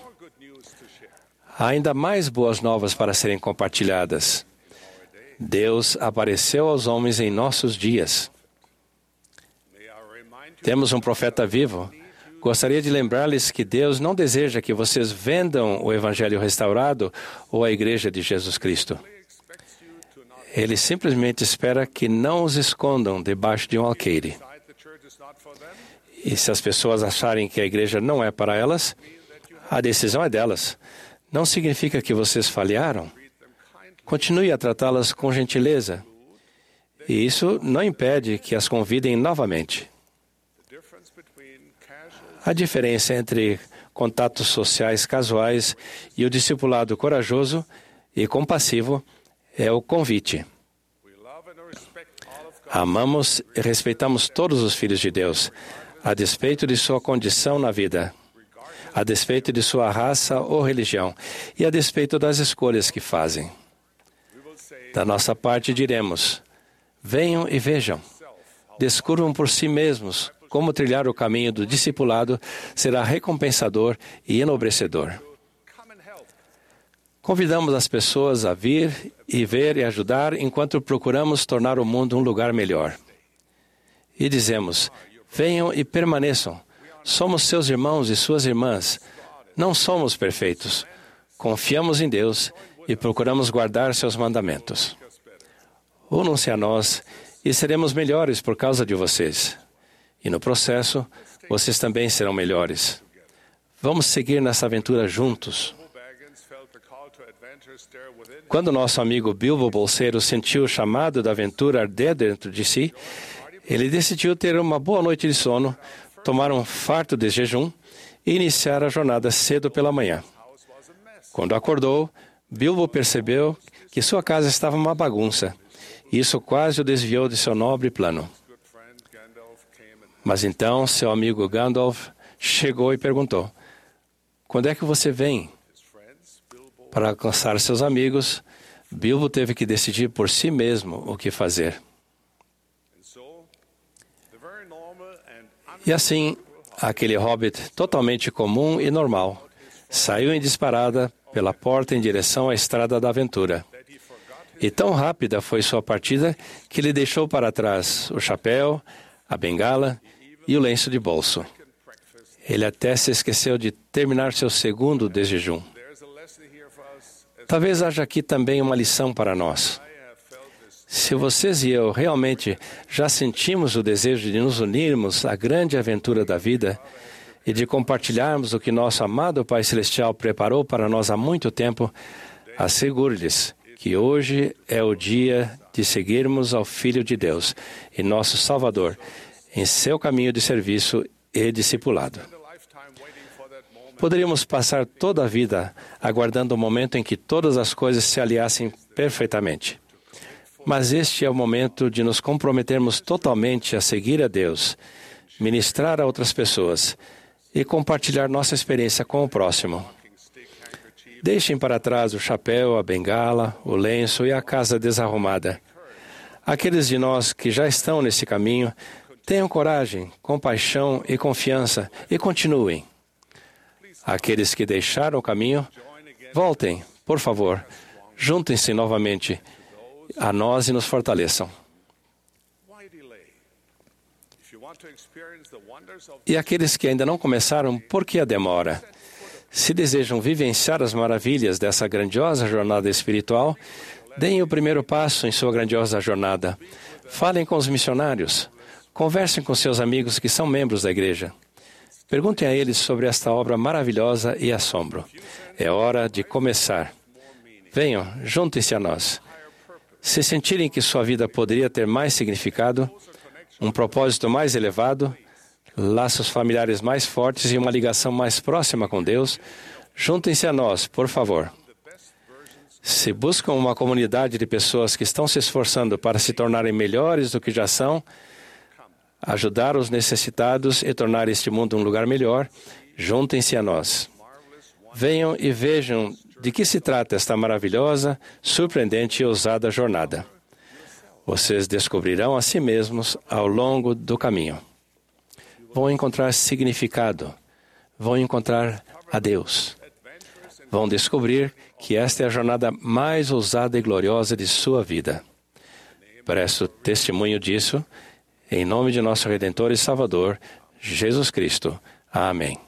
Há ainda mais boas novas para serem compartilhadas. Deus apareceu aos homens em nossos dias. Temos um profeta vivo. Gostaria de lembrar-lhes que Deus não deseja que vocês vendam o Evangelho restaurado ou a Igreja de Jesus Cristo. Ele simplesmente espera que não os escondam debaixo de um alqueire. E se as pessoas acharem que a igreja não é para elas, a decisão é delas. Não significa que vocês falharam. Continue a tratá-las com gentileza. E isso não impede que as convidem novamente. A diferença entre contatos sociais casuais e o discipulado corajoso e compassivo é o convite. Amamos e respeitamos todos os filhos de Deus, a despeito de sua condição na vida, a despeito de sua raça ou religião e a despeito das escolhas que fazem. Da nossa parte, diremos: venham e vejam, descubram por si mesmos como trilhar o caminho do discipulado será recompensador e enobrecedor. Convidamos as pessoas a vir e ver e ajudar enquanto procuramos tornar o mundo um lugar melhor. E dizemos: venham e permaneçam. Somos seus irmãos e suas irmãs. Não somos perfeitos. Confiamos em Deus e procuramos guardar seus mandamentos. Unam-se a nós e seremos melhores por causa de vocês. E no processo, vocês também serão melhores. Vamos seguir nessa aventura juntos. Quando nosso amigo Bilbo Bolseiro sentiu o chamado da aventura arder dentro de si, ele decidiu ter uma boa noite de sono, tomar um farto de jejum e iniciar a jornada cedo pela manhã. Quando acordou, Bilbo percebeu que sua casa estava uma bagunça. E isso quase o desviou de seu nobre plano. Mas então seu amigo Gandalf chegou e perguntou: Quando é que você vem? Para alcançar seus amigos, Bilbo teve que decidir por si mesmo o que fazer. E assim, aquele hobbit totalmente comum e normal saiu em disparada pela porta em direção à estrada da aventura. E tão rápida foi sua partida que ele deixou para trás o chapéu, a bengala e o lenço de bolso. Ele até se esqueceu de terminar seu segundo de jejum. Talvez haja aqui também uma lição para nós. Se vocês e eu realmente já sentimos o desejo de nos unirmos à grande aventura da vida e de compartilharmos o que nosso amado Pai Celestial preparou para nós há muito tempo, assegure-lhes que hoje é o dia de seguirmos ao Filho de Deus e nosso Salvador em seu caminho de serviço e discipulado. Poderíamos passar toda a vida aguardando o momento em que todas as coisas se aliassem perfeitamente. Mas este é o momento de nos comprometermos totalmente a seguir a Deus, ministrar a outras pessoas e compartilhar nossa experiência com o próximo. Deixem para trás o chapéu, a bengala, o lenço e a casa desarrumada. Aqueles de nós que já estão nesse caminho, tenham coragem, compaixão e confiança e continuem. Aqueles que deixaram o caminho, voltem, por favor, juntem-se novamente a nós e nos fortaleçam. E aqueles que ainda não começaram, por que a demora? Se desejam vivenciar as maravilhas dessa grandiosa jornada espiritual, deem o primeiro passo em sua grandiosa jornada. Falem com os missionários. Conversem com seus amigos que são membros da igreja. Perguntem a eles sobre esta obra maravilhosa e assombro. É hora de começar. Venham, juntem-se a nós. Se sentirem que sua vida poderia ter mais significado, um propósito mais elevado, laços familiares mais fortes e uma ligação mais próxima com Deus, juntem-se a nós, por favor. Se buscam uma comunidade de pessoas que estão se esforçando para se tornarem melhores do que já são, ajudar os necessitados e tornar este mundo um lugar melhor, juntem-se a nós. Venham e vejam de que se trata esta maravilhosa, surpreendente e ousada jornada. Vocês descobrirão a si mesmos ao longo do caminho. Vão encontrar significado, vão encontrar a Deus. Vão descobrir que esta é a jornada mais ousada e gloriosa de sua vida. Presto testemunho disso, em nome de nosso Redentor e Salvador, Jesus Cristo. Amém.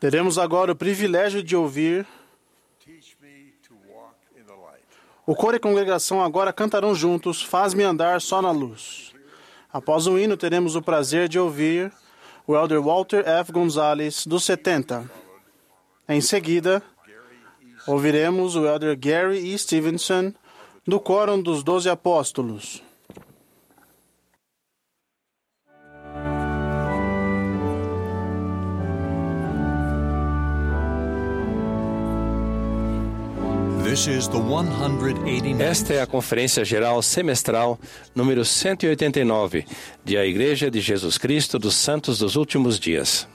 Teremos agora o privilégio de ouvir. O coro e a congregação agora cantarão juntos Faz-me andar só na luz. Após o hino, teremos o prazer de ouvir o elder Walter F. Gonzalez, dos 70. Em seguida, ouviremos o elder Gary E. Stevenson, do Quórum dos Doze Apóstolos. Esta é a Conferência Geral Semestral número 189 de A Igreja de Jesus Cristo dos Santos dos Últimos Dias.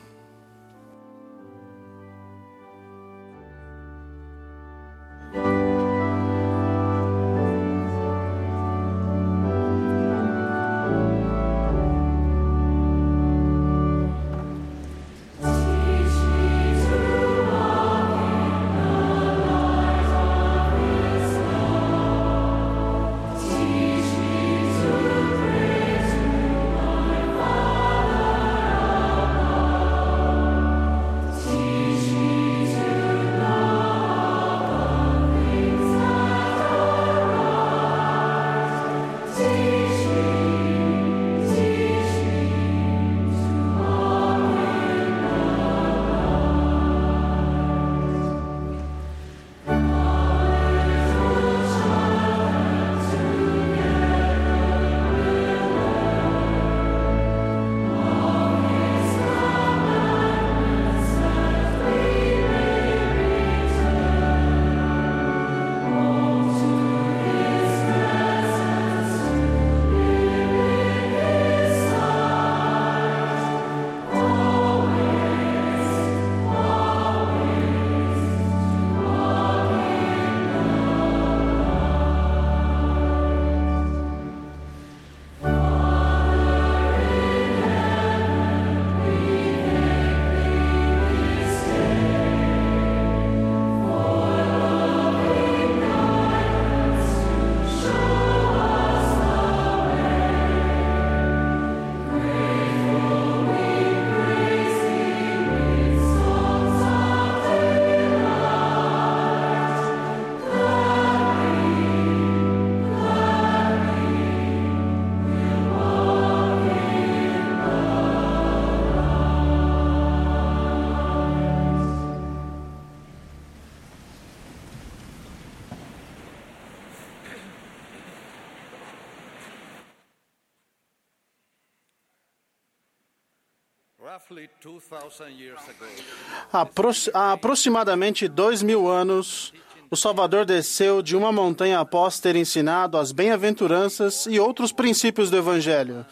Apro- Há aproximadamente dois mil anos, o Salvador desceu de uma montanha após ter ensinado as bem-aventuranças e outros princípios do Evangelho.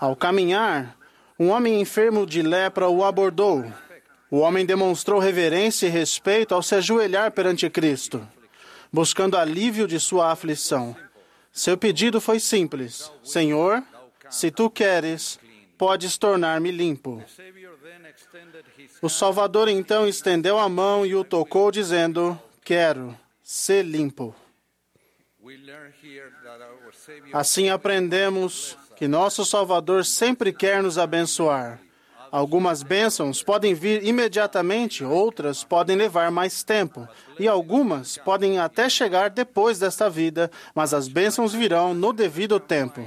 Ao caminhar, um homem enfermo de lepra o abordou. O homem demonstrou reverência e respeito ao se ajoelhar perante Cristo, buscando alívio de sua aflição. Seu pedido foi simples: Senhor, se tu queres, podes tornar-me limpo. O Salvador então estendeu a mão e o tocou, dizendo: Quero ser limpo. Assim aprendemos que nosso Salvador sempre quer nos abençoar. Algumas bênçãos podem vir imediatamente, outras podem levar mais tempo, e algumas podem até chegar depois desta vida, mas as bênçãos virão no devido tempo.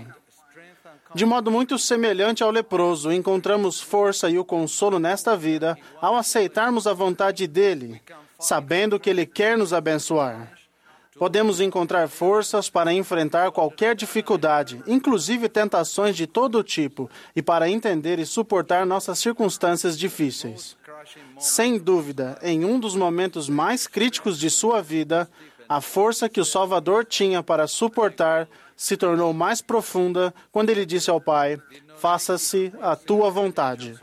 De modo muito semelhante ao leproso, encontramos força e o consolo nesta vida ao aceitarmos a vontade dele, sabendo que ele quer nos abençoar. Podemos encontrar forças para enfrentar qualquer dificuldade, inclusive tentações de todo tipo, e para entender e suportar nossas circunstâncias difíceis. Sem dúvida, em um dos momentos mais críticos de sua vida, a força que o Salvador tinha para suportar se tornou mais profunda quando ele disse ao Pai: Faça-se a tua vontade.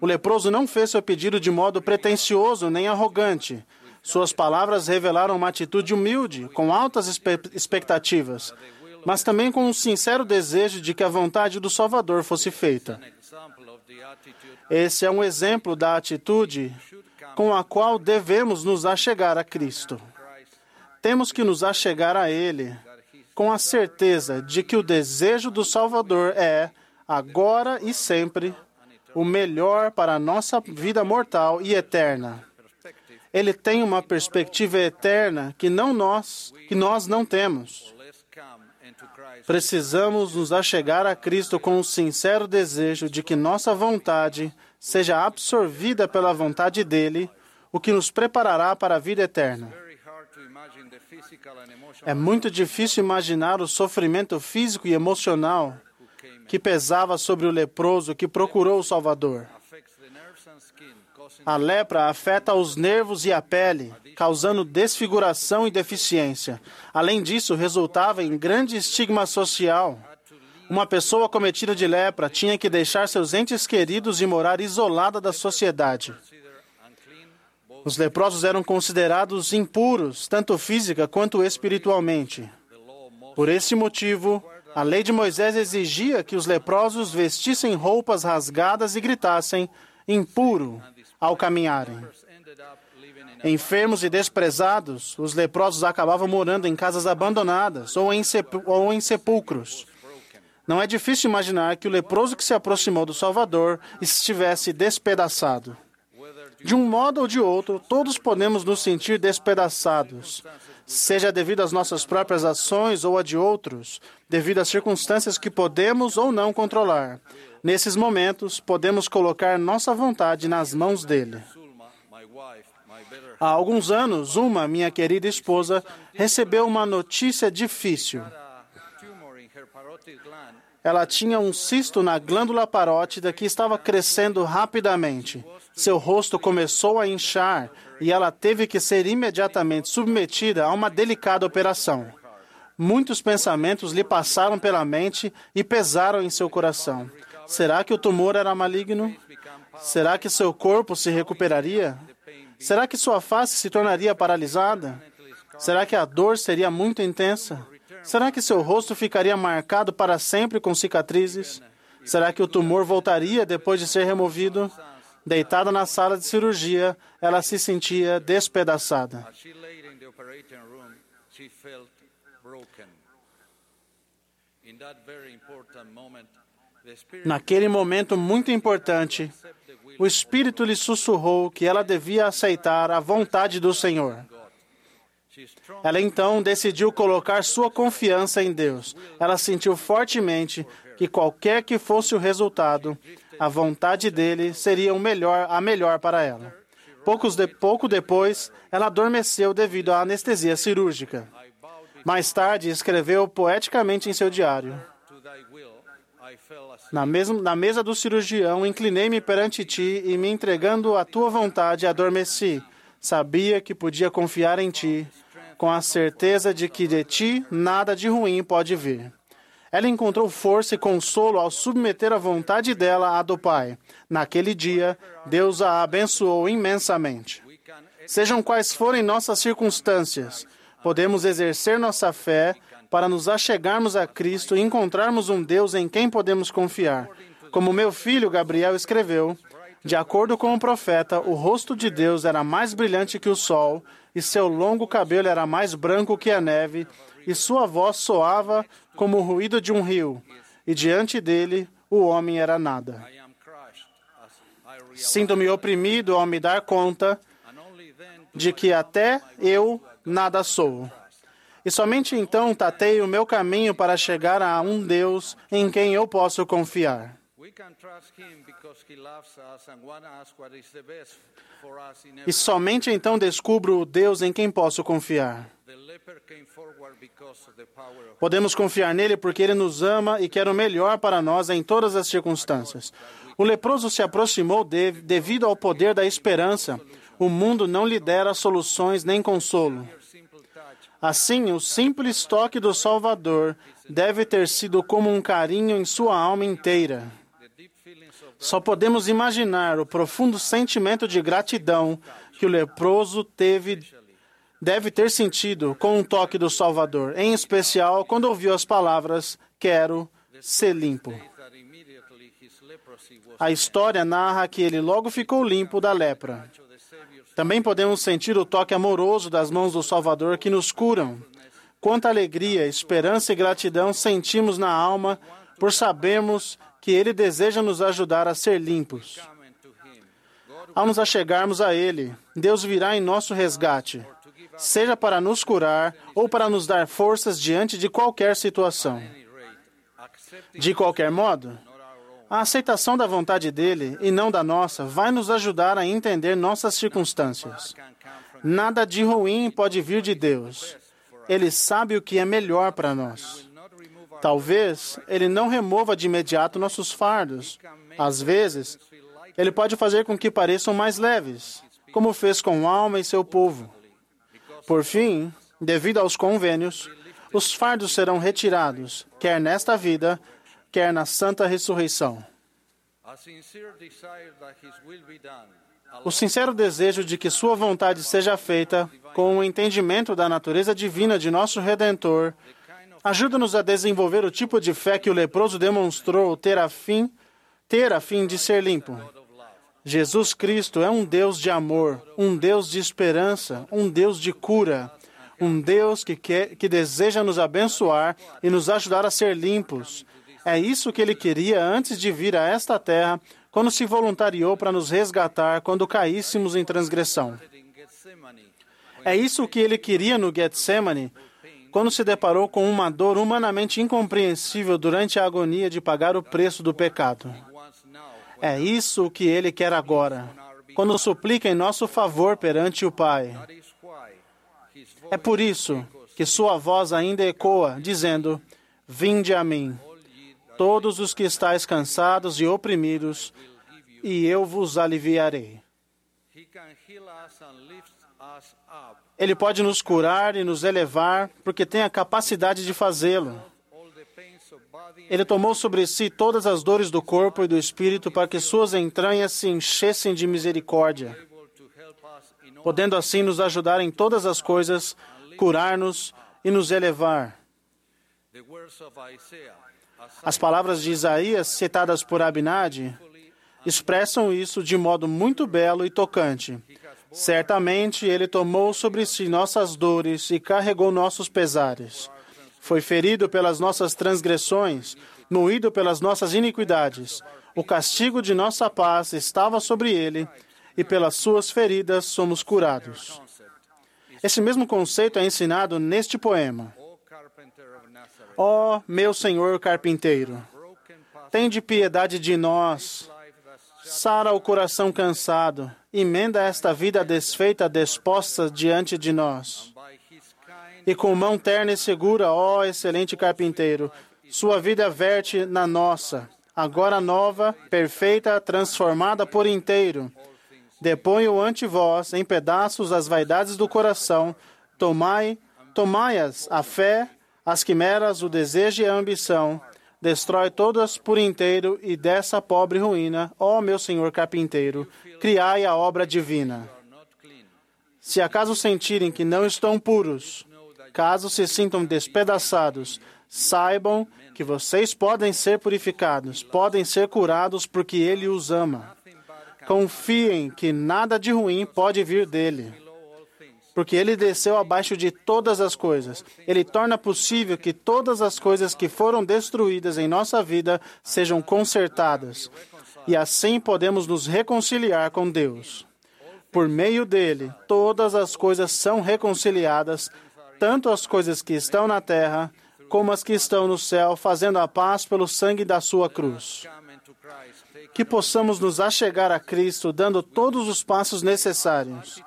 O leproso não fez seu pedido de modo pretensioso nem arrogante. Suas palavras revelaram uma atitude humilde, com altas expectativas, mas também com um sincero desejo de que a vontade do Salvador fosse feita. Esse é um exemplo da atitude com a qual devemos nos achegar a Cristo. Temos que nos achegar a Ele com a certeza de que o desejo do Salvador é, agora e sempre, o melhor para a nossa vida mortal e eterna. Ele tem uma perspectiva eterna que não nós, que nós não temos. Precisamos nos achegar a Cristo com o sincero desejo de que nossa vontade seja absorvida pela vontade dele, o que nos preparará para a vida eterna. É muito difícil imaginar o sofrimento físico e emocional que pesava sobre o leproso que procurou o Salvador. A lepra afeta os nervos e a pele, causando desfiguração e deficiência. Além disso, resultava em grande estigma social. Uma pessoa cometida de lepra tinha que deixar seus entes queridos e morar isolada da sociedade. Os leprosos eram considerados impuros, tanto física quanto espiritualmente. Por esse motivo, a lei de Moisés exigia que os leprosos vestissem roupas rasgadas e gritassem impuro ao caminharem. Enfermos e desprezados, os leprosos acabavam morando em casas abandonadas ou em, ou em sepulcros. Não é difícil imaginar que o leproso que se aproximou do Salvador estivesse despedaçado. De um modo ou de outro, todos podemos nos sentir despedaçados, seja devido às nossas próprias ações ou a de outros, devido às circunstâncias que podemos ou não controlar. Nesses momentos, podemos colocar nossa vontade nas mãos dele. Há alguns anos, uma, minha querida esposa, recebeu uma notícia difícil. Ela tinha um cisto na glândula parótida que estava crescendo rapidamente. Seu rosto começou a inchar e ela teve que ser imediatamente submetida a uma delicada operação. Muitos pensamentos lhe passaram pela mente e pesaram em seu coração. Será que o tumor era maligno? Será que seu corpo se recuperaria? Será que sua face se tornaria paralisada? Será que a dor seria muito intensa? Será que seu rosto ficaria marcado para sempre com cicatrizes? Será que o tumor voltaria depois de ser removido? Deitada na sala de cirurgia, ela se sentia despedaçada. Naquele momento muito importante, o Espírito lhe sussurrou que ela devia aceitar a vontade do Senhor. Ela então decidiu colocar sua confiança em Deus. Ela sentiu fortemente que qualquer que fosse o resultado, a vontade dele seria melhor, a melhor para ela. Poucos de, pouco depois, ela adormeceu devido à anestesia cirúrgica. Mais tarde, escreveu poeticamente em seu diário: na, mesma, na mesa do cirurgião, inclinei-me perante ti e, me entregando à tua vontade, adormeci. Sabia que podia confiar em ti, com a certeza de que de ti nada de ruim pode vir. Ela encontrou força e consolo ao submeter a vontade dela à do Pai. Naquele dia, Deus a abençoou imensamente. Sejam quais forem nossas circunstâncias, podemos exercer nossa fé para nos achegarmos a Cristo e encontrarmos um Deus em quem podemos confiar. Como meu filho Gabriel escreveu, de acordo com o profeta, o rosto de Deus era mais brilhante que o sol, e seu longo cabelo era mais branco que a neve, e sua voz soava como o ruído de um rio, e diante dele o homem era nada. Sinto-me oprimido ao me dar conta de que até eu nada sou. E somente então tatei o meu caminho para chegar a um Deus em quem eu posso confiar. E somente então descubro o Deus em quem posso confiar. Podemos confiar nele porque ele nos ama e quer o melhor para nós em todas as circunstâncias. O leproso se aproximou de, devido ao poder da esperança. O mundo não lhe dera soluções nem consolo. Assim, o simples toque do Salvador deve ter sido como um carinho em sua alma inteira. Só podemos imaginar o profundo sentimento de gratidão que o leproso teve deve ter sentido com um toque do Salvador, em especial quando ouviu as palavras: Quero ser limpo. A história narra que ele logo ficou limpo da lepra. Também podemos sentir o toque amoroso das mãos do Salvador que nos curam. Quanta alegria, esperança e gratidão sentimos na alma por sabermos que Ele deseja nos ajudar a ser limpos. Ao nos achegarmos a Ele, Deus virá em nosso resgate. seja para nos curar ou para nos dar forças diante de qualquer situação. De qualquer modo, a aceitação da vontade dele e não da nossa vai nos ajudar a entender nossas circunstâncias. Nada de ruim pode vir de Deus. Ele sabe o que é melhor para nós. Talvez ele não remova de imediato nossos fardos. Às vezes, ele pode fazer com que pareçam mais leves, como fez com Alma e seu povo. Por fim, devido aos convênios, os fardos serão retirados, quer nesta vida, quer na santa ressurreição. O sincero desejo de que Sua vontade seja feita, com o entendimento da natureza divina de nosso Redentor, ajuda-nos a desenvolver o tipo de fé que o leproso demonstrou ter a fim, ter a fim de ser limpo. Jesus Cristo é um Deus de amor, um Deus de esperança, um Deus de cura, um Deus que, quer, que deseja nos abençoar e nos ajudar a ser limpos. É isso que ele queria antes de vir a esta terra, quando se voluntariou para nos resgatar quando caíssemos em transgressão. É isso que ele queria no Getsemane, quando se deparou com uma dor humanamente incompreensível durante a agonia de pagar o preço do pecado. É isso que ele quer agora, quando suplica em nosso favor perante o Pai. É por isso que sua voz ainda ecoa, dizendo: Vinde a mim, todos os que estáis cansados e oprimidos, e eu vos aliviarei. Ele pode nos curar e nos elevar, porque tem a capacidade de fazê-lo. Ele tomou sobre si todas as dores do corpo e do espírito para que suas entranhas se enchessem de misericórdia, podendo assim nos ajudar em todas as coisas, curar-nos e nos elevar. As palavras de Isaías, citadas por Abinadi, expressam isso de modo muito belo e tocante. Certamente ele tomou sobre si nossas dores e carregou nossos pesares. Foi ferido pelas nossas transgressões, moído pelas nossas iniquidades. O castigo de nossa paz estava sobre ele, e pelas suas feridas somos curados. Esse mesmo conceito é ensinado neste poema. Ó oh, meu Senhor carpinteiro, tende piedade de nós, sara o coração cansado, emenda esta vida desfeita disposta diante de nós. E com mão terna e segura, ó excelente carpinteiro, sua vida verte na nossa, agora nova, perfeita, transformada por inteiro. Deponho ante vós, em pedaços, as vaidades do coração, tomai, tomai-as, a fé, as quimeras, o desejo e a ambição, destrói todas por inteiro e dessa pobre ruína, ó meu senhor carpinteiro, criai a obra divina. Se acaso sentirem que não estão puros, caso se sintam despedaçados, saibam que vocês podem ser purificados, podem ser curados porque Ele os ama. Confiem que nada de ruim pode vir dele porque ele desceu abaixo de todas as coisas. Ele torna possível que todas as coisas que foram destruídas em nossa vida sejam consertadas. E assim podemos nos reconciliar com Deus. Por meio dele, todas as coisas são reconciliadas, tanto as coisas que estão na terra como as que estão no céu, fazendo a paz pelo sangue da sua cruz. Que possamos nos achegar a Cristo, dando todos os passos necessários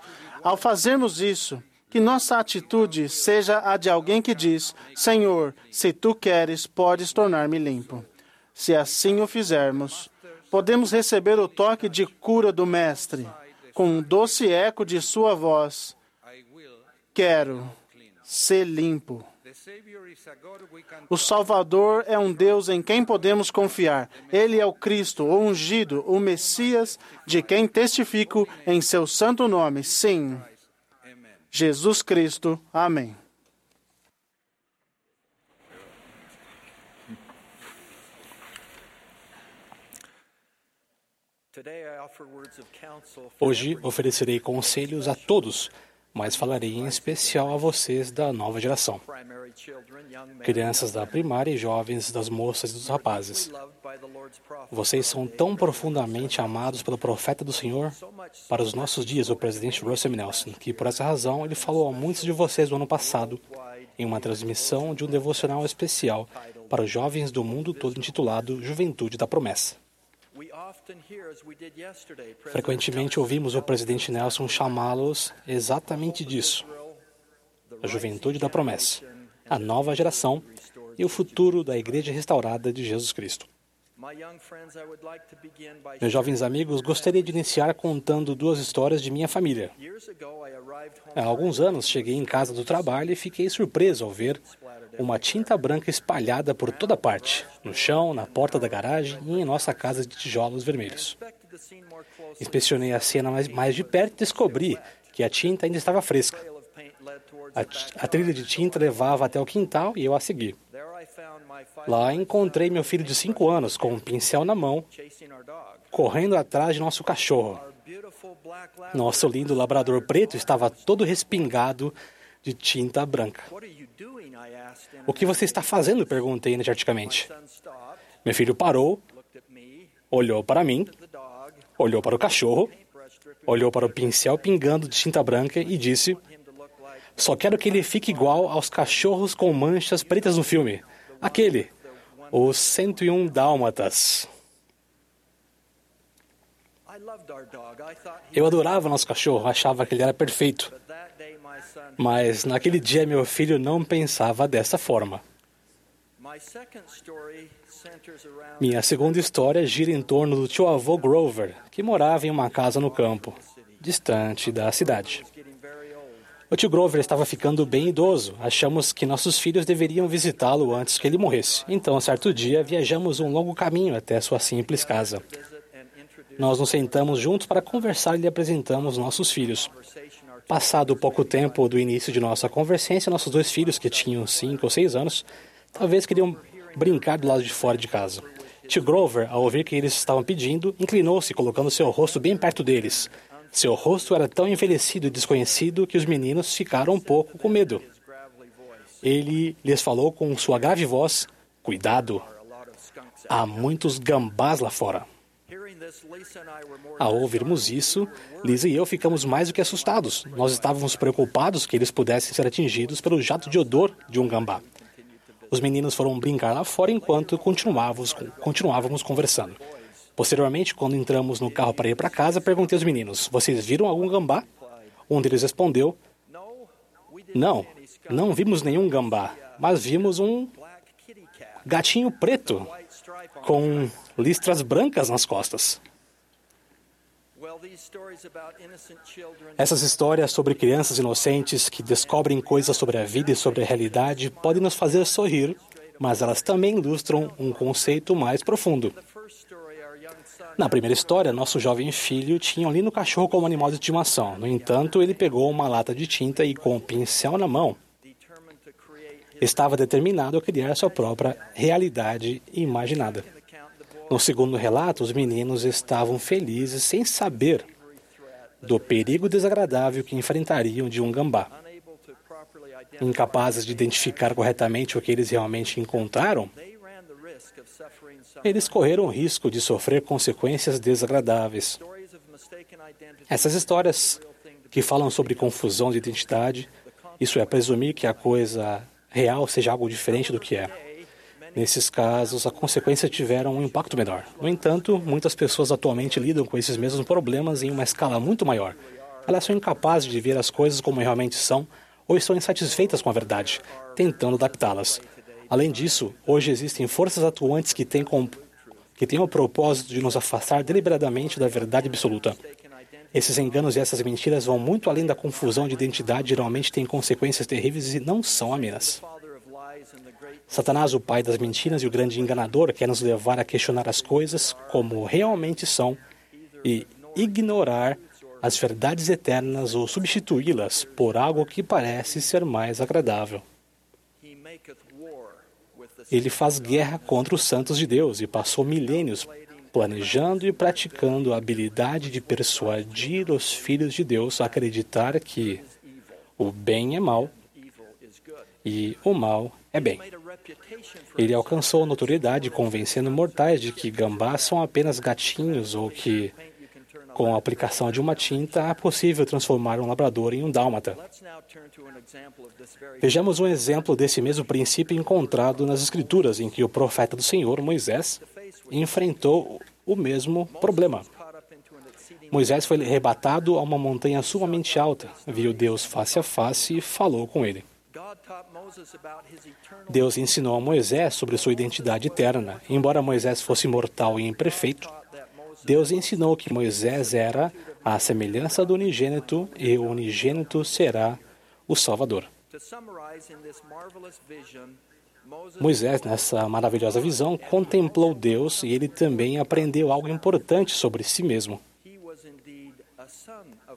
ao fazermos isso, que nossa atitude seja a de alguém que diz: Senhor, se tu queres, podes tornar-me limpo. Se assim o fizermos, podemos receber o toque de cura do Mestre, com um doce eco de sua voz: Quero ser limpo. O Salvador é um Deus em quem podemos confiar. Ele é o Cristo, o ungido, o Messias, de quem testifico em seu santo nome. Sim. Jesus Cristo. Amém. Hoje oferecerei conselhos a todos mas falarei em especial a vocês da nova geração, crianças da primária e jovens das moças e dos rapazes. Vocês são tão profundamente amados pelo profeta do Senhor para os nossos dias, o presidente Russell M. Nelson, que por essa razão ele falou a muitos de vocês no ano passado em uma transmissão de um devocional especial para os jovens do mundo todo intitulado Juventude da Promessa. Frequentemente ouvimos o presidente Nelson chamá-los exatamente disso: a juventude da promessa, a nova geração e o futuro da Igreja restaurada de Jesus Cristo. Meus jovens amigos, gostaria de iniciar contando duas histórias de minha família. Há alguns anos, cheguei em casa do trabalho e fiquei surpreso ao ver uma tinta branca espalhada por toda parte, no chão, na porta da garagem e em nossa casa de tijolos vermelhos. Inspecionei a cena mais, de perto e descobri que a tinta ainda estava fresca. A, a trilha de tinta levava até o quintal e eu a segui. Lá encontrei meu filho de cinco anos com um pincel na mão, correndo atrás de nosso cachorro. Nosso lindo labrador preto estava todo respingado de tinta branca. O que você está fazendo? perguntei energeticamente. Meu filho parou, olhou para mim, olhou para o cachorro, olhou para o pincel pingando de tinta branca e disse: Só quero que ele fique igual aos cachorros com manchas pretas no filme. Aquele, os 101 Dálmatas. Eu adorava nosso cachorro, achava que ele era perfeito. Mas naquele dia meu filho não pensava dessa forma. Minha segunda história gira em torno do tio avô Grover, que morava em uma casa no campo, distante da cidade. O tio Grover estava ficando bem idoso. Achamos que nossos filhos deveriam visitá-lo antes que ele morresse. Então, certo dia, viajamos um longo caminho até sua simples casa. Nós nos sentamos juntos para conversar e lhe apresentamos nossos filhos. Passado pouco tempo do início de nossa convergência, nossos dois filhos, que tinham cinco ou seis anos, talvez queriam brincar do lado de fora de casa. Tio Grover, ao ouvir que eles estavam pedindo, inclinou-se, colocando seu rosto bem perto deles. Seu rosto era tão envelhecido e desconhecido que os meninos ficaram um pouco com medo. Ele lhes falou com sua grave voz: Cuidado, há muitos gambás lá fora. Ao ouvirmos isso, Lisa e eu ficamos mais do que assustados. Nós estávamos preocupados que eles pudessem ser atingidos pelo jato de odor de um gambá. Os meninos foram brincar lá fora enquanto continuávamos, continuávamos conversando. Posteriormente, quando entramos no carro para ir para casa, perguntei aos meninos: Vocês viram algum gambá? Um deles respondeu: Não, não vimos nenhum gambá, mas vimos um gatinho preto com listras brancas nas costas. Essas histórias sobre crianças inocentes que descobrem coisas sobre a vida e sobre a realidade podem nos fazer sorrir, mas elas também ilustram um conceito mais profundo. Na primeira história, nosso jovem filho tinha um lindo cachorro como animal de estimação. No entanto, ele pegou uma lata de tinta e, com o um pincel na mão, estava determinado a criar sua própria realidade imaginada. No segundo relato, os meninos estavam felizes sem saber do perigo desagradável que enfrentariam de um gambá. Incapazes de identificar corretamente o que eles realmente encontraram, eles correram o risco de sofrer consequências desagradáveis. Essas histórias que falam sobre confusão de identidade, isso é presumir que a coisa real seja algo diferente do que é. Nesses casos, a consequência tiveram um impacto menor. No entanto, muitas pessoas atualmente lidam com esses mesmos problemas em uma escala muito maior. Elas são incapazes de ver as coisas como realmente são ou estão insatisfeitas com a verdade, tentando adaptá-las. Além disso, hoje existem forças atuantes que têm, com, que têm o propósito de nos afastar deliberadamente da verdade absoluta. Esses enganos e essas mentiras vão muito além da confusão de identidade, geralmente têm consequências terríveis e não são amenas. Satanás, o pai das mentiras e o grande enganador, quer nos levar a questionar as coisas como realmente são e ignorar as verdades eternas ou substituí-las por algo que parece ser mais agradável. Ele faz guerra contra os santos de Deus e passou milênios planejando e praticando a habilidade de persuadir os filhos de Deus a acreditar que O bem é mal e o mal é bem. Ele alcançou notoriedade convencendo mortais de que gambás são apenas gatinhos ou que, com a aplicação de uma tinta, é possível transformar um labrador em um dálmata. Vejamos um exemplo desse mesmo princípio encontrado nas Escrituras, em que o profeta do Senhor, Moisés, enfrentou o mesmo problema. Moisés foi arrebatado a uma montanha sumamente alta, viu Deus face a face e falou com ele. Deus ensinou a Moisés sobre sua identidade eterna. Embora Moisés fosse mortal e imperfeito, Deus ensinou que Moisés era a semelhança do unigênito e o unigênito será o Salvador. Moisés, nessa maravilhosa visão, contemplou Deus e ele também aprendeu algo importante sobre si mesmo.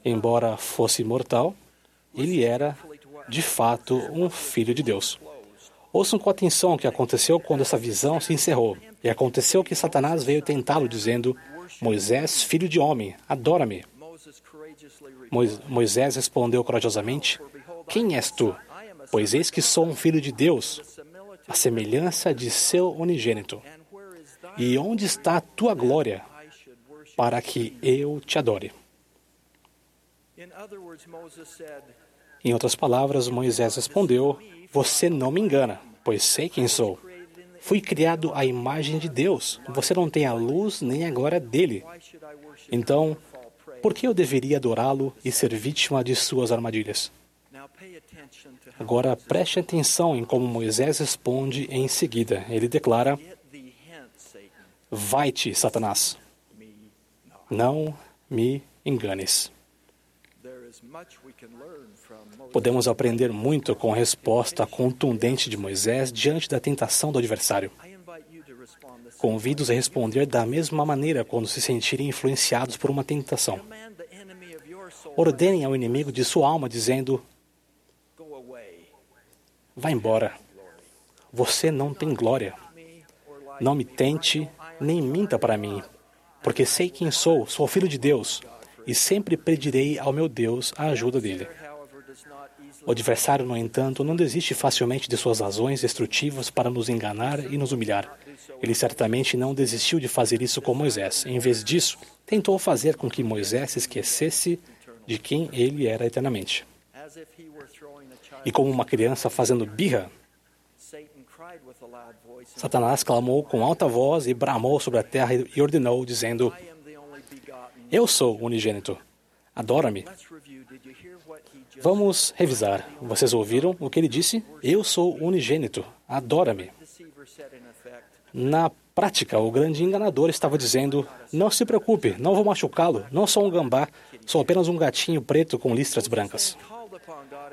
Embora fosse mortal, ele era, de fato, um filho de Deus. Ouçam com atenção o que aconteceu quando essa visão se encerrou. E aconteceu que Satanás veio tentá-lo, dizendo: Moisés, filho de homem, adora-me. Moisés respondeu corajosamente: Quem és tu? Pois eis que sou um filho de Deus, a semelhança de seu unigênito. E onde está a tua glória para que eu te adore? Em outras palavras, Moisés respondeu: Você não me engana, pois sei quem sou. Fui criado à imagem de Deus. Você não tem a luz nem a glória dele. Então, por que eu deveria adorá-lo e ser vítima de suas armadilhas? Agora preste atenção em como Moisés responde em seguida. Ele declara: Vai-te, Satanás. Não me enganes. Podemos aprender muito com a resposta contundente de Moisés diante da tentação do adversário. Convido-os a responder da mesma maneira quando se sentirem influenciados por uma tentação. Ordenem ao inimigo de sua alma, dizendo: Vá embora. Você não tem glória. Não me tente, nem minta para mim, porque sei quem sou, sou filho de Deus e sempre pedirei ao meu Deus a ajuda dele. O adversário, no entanto, não desiste facilmente de suas razões destrutivas para nos enganar e nos humilhar. Ele certamente não desistiu de fazer isso com Moisés. Em vez disso, tentou fazer com que Moisés se esquecesse de quem ele era eternamente. E como uma criança fazendo birra, Satanás clamou com alta voz e bramou sobre a terra e ordenou, dizendo: eu sou unigênito. Adora-me. Vamos revisar. Vocês ouviram o que ele disse? Eu sou unigênito. Adora-me. Na prática, o grande enganador estava dizendo: Não se preocupe, não vou machucá-lo. Não sou um gambá, sou apenas um gatinho preto com listras brancas.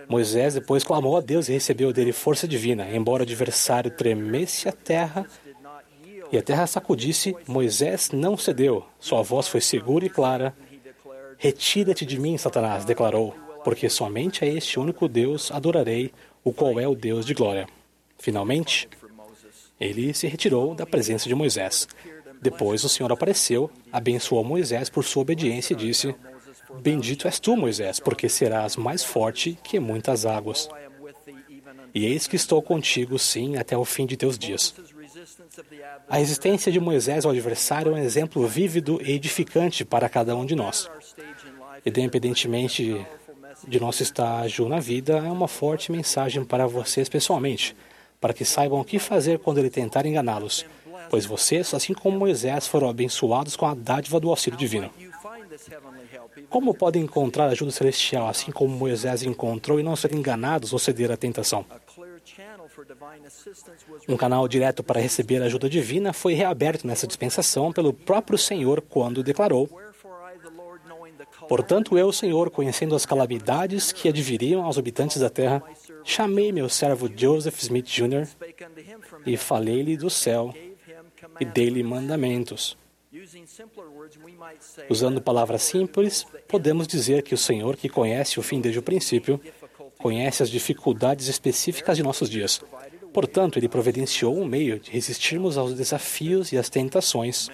Moisés depois clamou a Deus e recebeu dele força divina. Embora o adversário tremesse a terra, e a terra sacudisse, Moisés não cedeu. Sua voz foi segura e clara. Retira-te de mim, Satanás, declarou, porque somente a este único Deus adorarei, o qual é o Deus de glória. Finalmente, ele se retirou da presença de Moisés. Depois o Senhor apareceu, abençoou Moisés por sua obediência e disse: Bendito és tu, Moisés, porque serás mais forte que muitas águas. E eis que estou contigo, sim, até o fim de teus dias. A resistência de Moisés ao adversário é um exemplo vívido e edificante para cada um de nós. Independentemente de nosso estágio na vida, é uma forte mensagem para vocês pessoalmente, para que saibam o que fazer quando ele tentar enganá-los, pois vocês, assim como Moisés, foram abençoados com a dádiva do auxílio divino. Como podem encontrar ajuda celestial, assim como Moisés encontrou, e não ser enganados ou ceder à tentação? Um canal direto para receber ajuda divina foi reaberto nessa dispensação pelo próprio Senhor quando declarou: Portanto, eu, Senhor, conhecendo as calamidades que adviriam aos habitantes da terra, chamei meu servo Joseph Smith Jr. e falei-lhe do céu e dei-lhe mandamentos. Usando palavras simples, podemos dizer que o Senhor, que conhece o fim desde o princípio, conhece as dificuldades específicas de nossos dias. Portanto, ele providenciou um meio de resistirmos aos desafios e às tentações,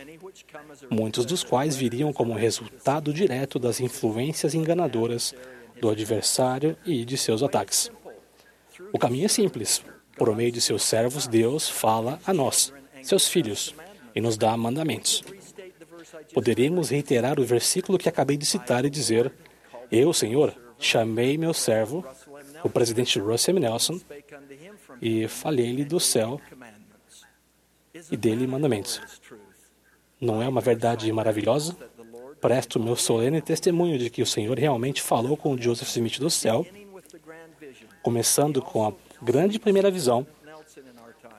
muitos dos quais viriam como resultado direto das influências enganadoras do adversário e de seus ataques. O caminho é simples. Por meio de seus servos, Deus fala a nós, seus filhos, e nos dá mandamentos. Poderíamos reiterar o versículo que acabei de citar e dizer: Eu, Senhor, chamei meu servo, o presidente Russell M. Nelson, e falei-lhe do céu e dele mandamentos. Não é uma verdade maravilhosa? Presto meu solene testemunho de que o Senhor realmente falou com Joseph Smith do céu, começando com a grande primeira visão.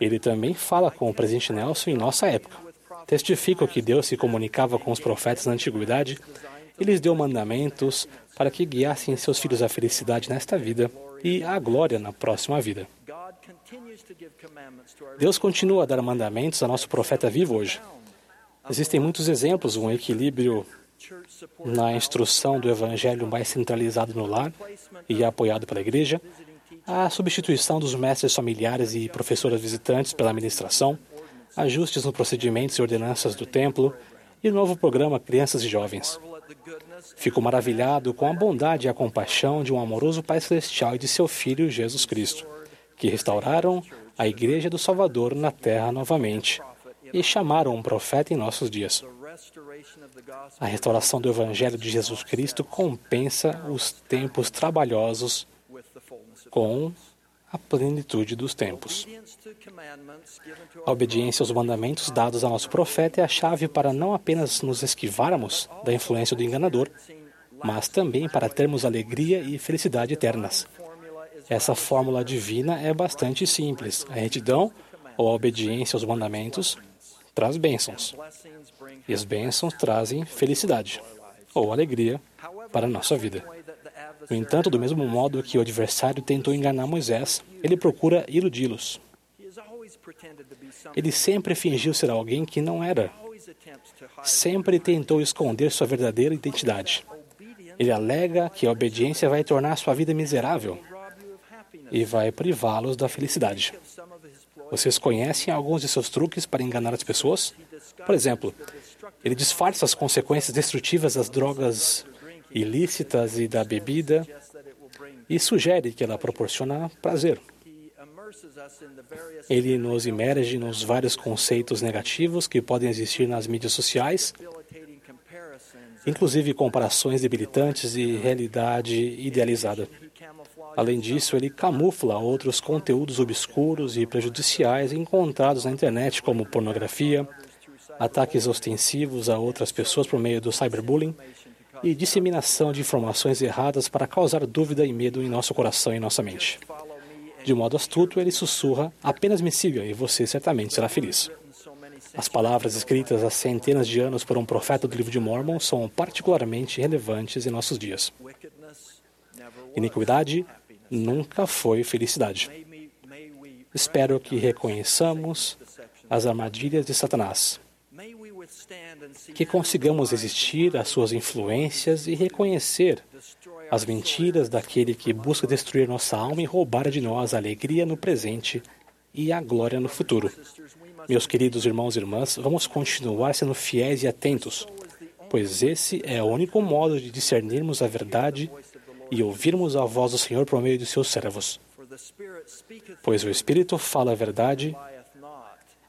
Ele também fala com o presidente Nelson em nossa época. Testifico que Deus se comunicava com os profetas na antiguidade e lhes deu mandamentos para que guiassem seus filhos à felicidade nesta vida e à glória na próxima vida. Deus continua a dar mandamentos a nosso profeta vivo hoje. Existem muitos exemplos, um equilíbrio na instrução do evangelho mais centralizado no lar e apoiado pela igreja, a substituição dos mestres familiares e professoras visitantes pela administração, ajustes nos procedimentos e ordenanças do templo e o novo programa Crianças e Jovens. Fico maravilhado com a bondade e a compaixão de um amoroso Pai Celestial e de seu Filho Jesus Cristo, que restauraram a Igreja do Salvador na terra novamente e chamaram um profeta em nossos dias. A restauração do Evangelho de Jesus Cristo compensa os tempos trabalhosos com a plenitude dos tempos. A obediência aos mandamentos dados a nosso profeta é a chave para não apenas nos esquivarmos da influência do enganador, mas também para termos alegria e felicidade eternas. Essa fórmula divina é bastante simples. A retidão ou a obediência aos mandamentos traz bênçãos. E as bênçãos trazem felicidade ou alegria para a nossa vida. No entanto, do mesmo modo que o adversário tentou enganar Moisés, ele procura iludi-los. Ele sempre fingiu ser alguém que não era. Sempre tentou esconder sua verdadeira identidade. Ele alega que a obediência vai tornar sua vida miserável e vai privá-los da felicidade. Vocês conhecem alguns de seus truques para enganar as pessoas? Por exemplo, ele disfarça as consequências destrutivas das drogas ilícitas e da bebida e sugere que ela proporciona prazer. Ele nos imerge nos vários conceitos negativos que podem existir nas mídias sociais, inclusive comparações debilitantes e realidade idealizada. Além disso, ele camufla outros conteúdos obscuros e prejudiciais encontrados na internet, como pornografia, ataques ostensivos a outras pessoas por meio do cyberbullying e disseminação de informações erradas para causar dúvida e medo em nosso coração e nossa mente. De modo astuto, ele sussurra: apenas me siga e você certamente será feliz. As palavras escritas há centenas de anos por um profeta do livro de Mormon são particularmente relevantes em nossos dias. Iniquidade nunca foi felicidade. Espero que reconheçamos as armadilhas de Satanás que consigamos resistir às suas influências e reconhecer as mentiras daquele que busca destruir nossa alma e roubar de nós a alegria no presente e a glória no futuro. Meus queridos irmãos e irmãs, vamos continuar sendo fiéis e atentos, pois esse é o único modo de discernirmos a verdade e ouvirmos a voz do Senhor por meio de seus servos. Pois o Espírito fala a verdade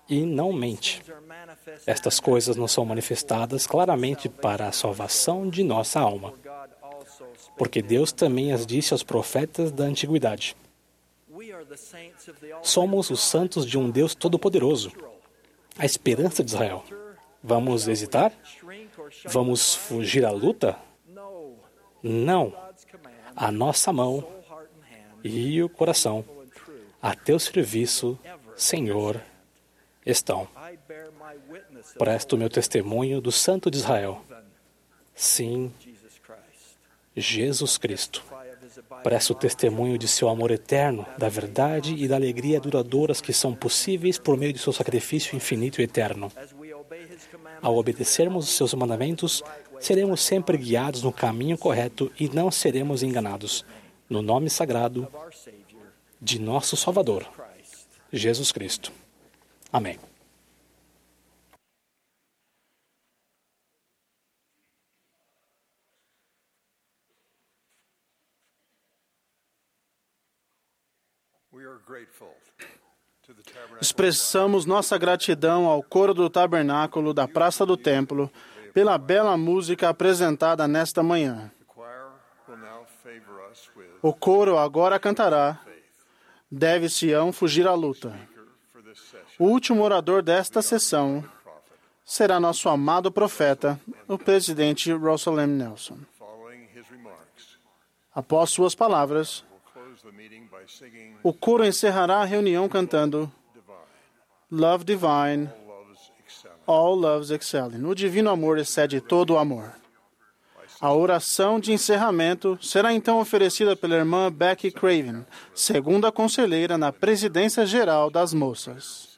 e não mente. Estas coisas não são manifestadas claramente para a salvação de nossa alma, porque Deus também as disse aos profetas da antiguidade. Somos os santos de um Deus todo-poderoso, a esperança de Israel. Vamos hesitar? Vamos fugir à luta? Não. A nossa mão e o coração a teu serviço, Senhor, estão. Presto meu testemunho do Santo de Israel. Sim, Jesus Cristo. Presto testemunho de seu amor eterno, da verdade e da alegria duradouras que são possíveis por meio de seu sacrifício infinito e eterno. Ao obedecermos os seus mandamentos, seremos sempre guiados no caminho correto e não seremos enganados. No nome sagrado de nosso Salvador, Jesus Cristo. Amém. Expressamos nossa gratidão ao coro do tabernáculo da Praça do Templo pela bela música apresentada nesta manhã. O coro agora cantará Deve Sião fugir à luta. O último orador desta sessão será nosso amado profeta, o presidente Russell M. Nelson. Após suas palavras, o coro encerrará a reunião cantando Love Divine, All Loves Excelling. O divino amor excede todo o amor. A oração de encerramento será então oferecida pela irmã Becky Craven, segunda conselheira na presidência geral das moças.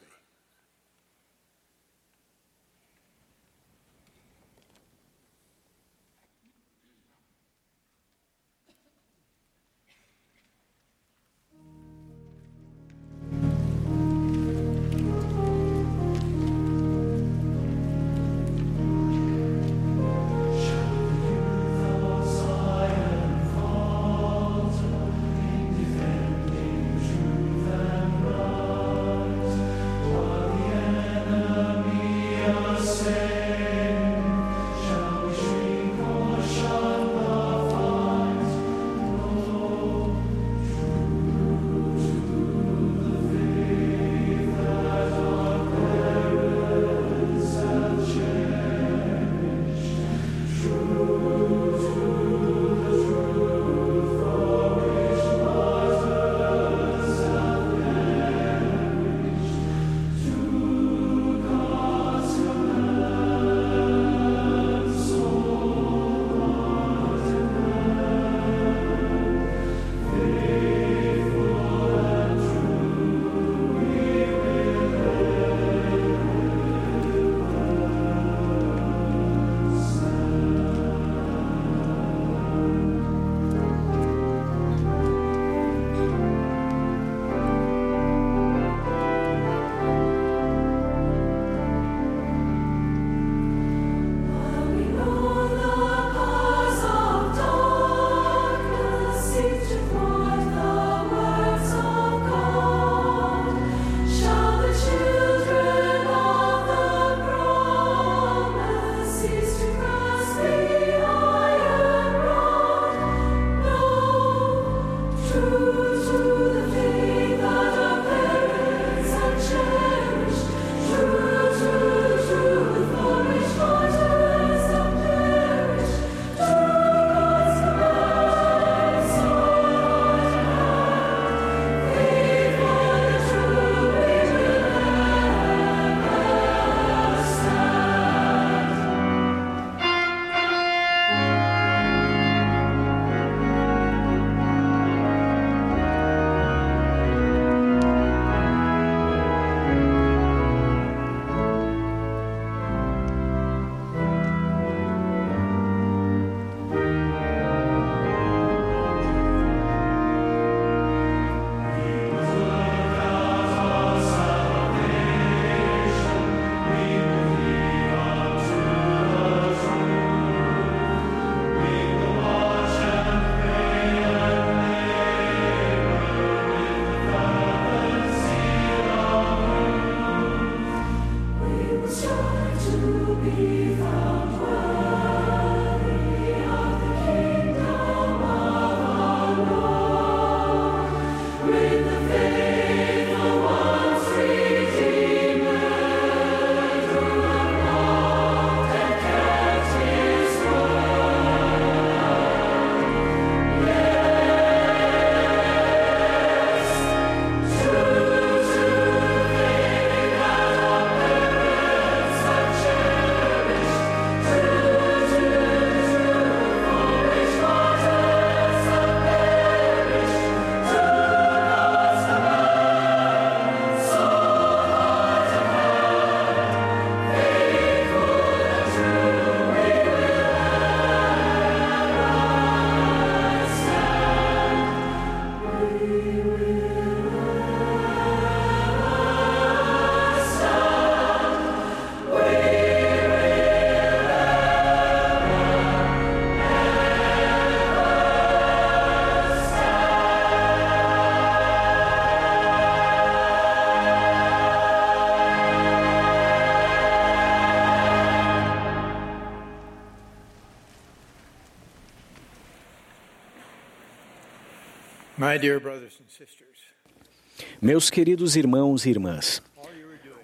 Meus queridos irmãos e irmãs,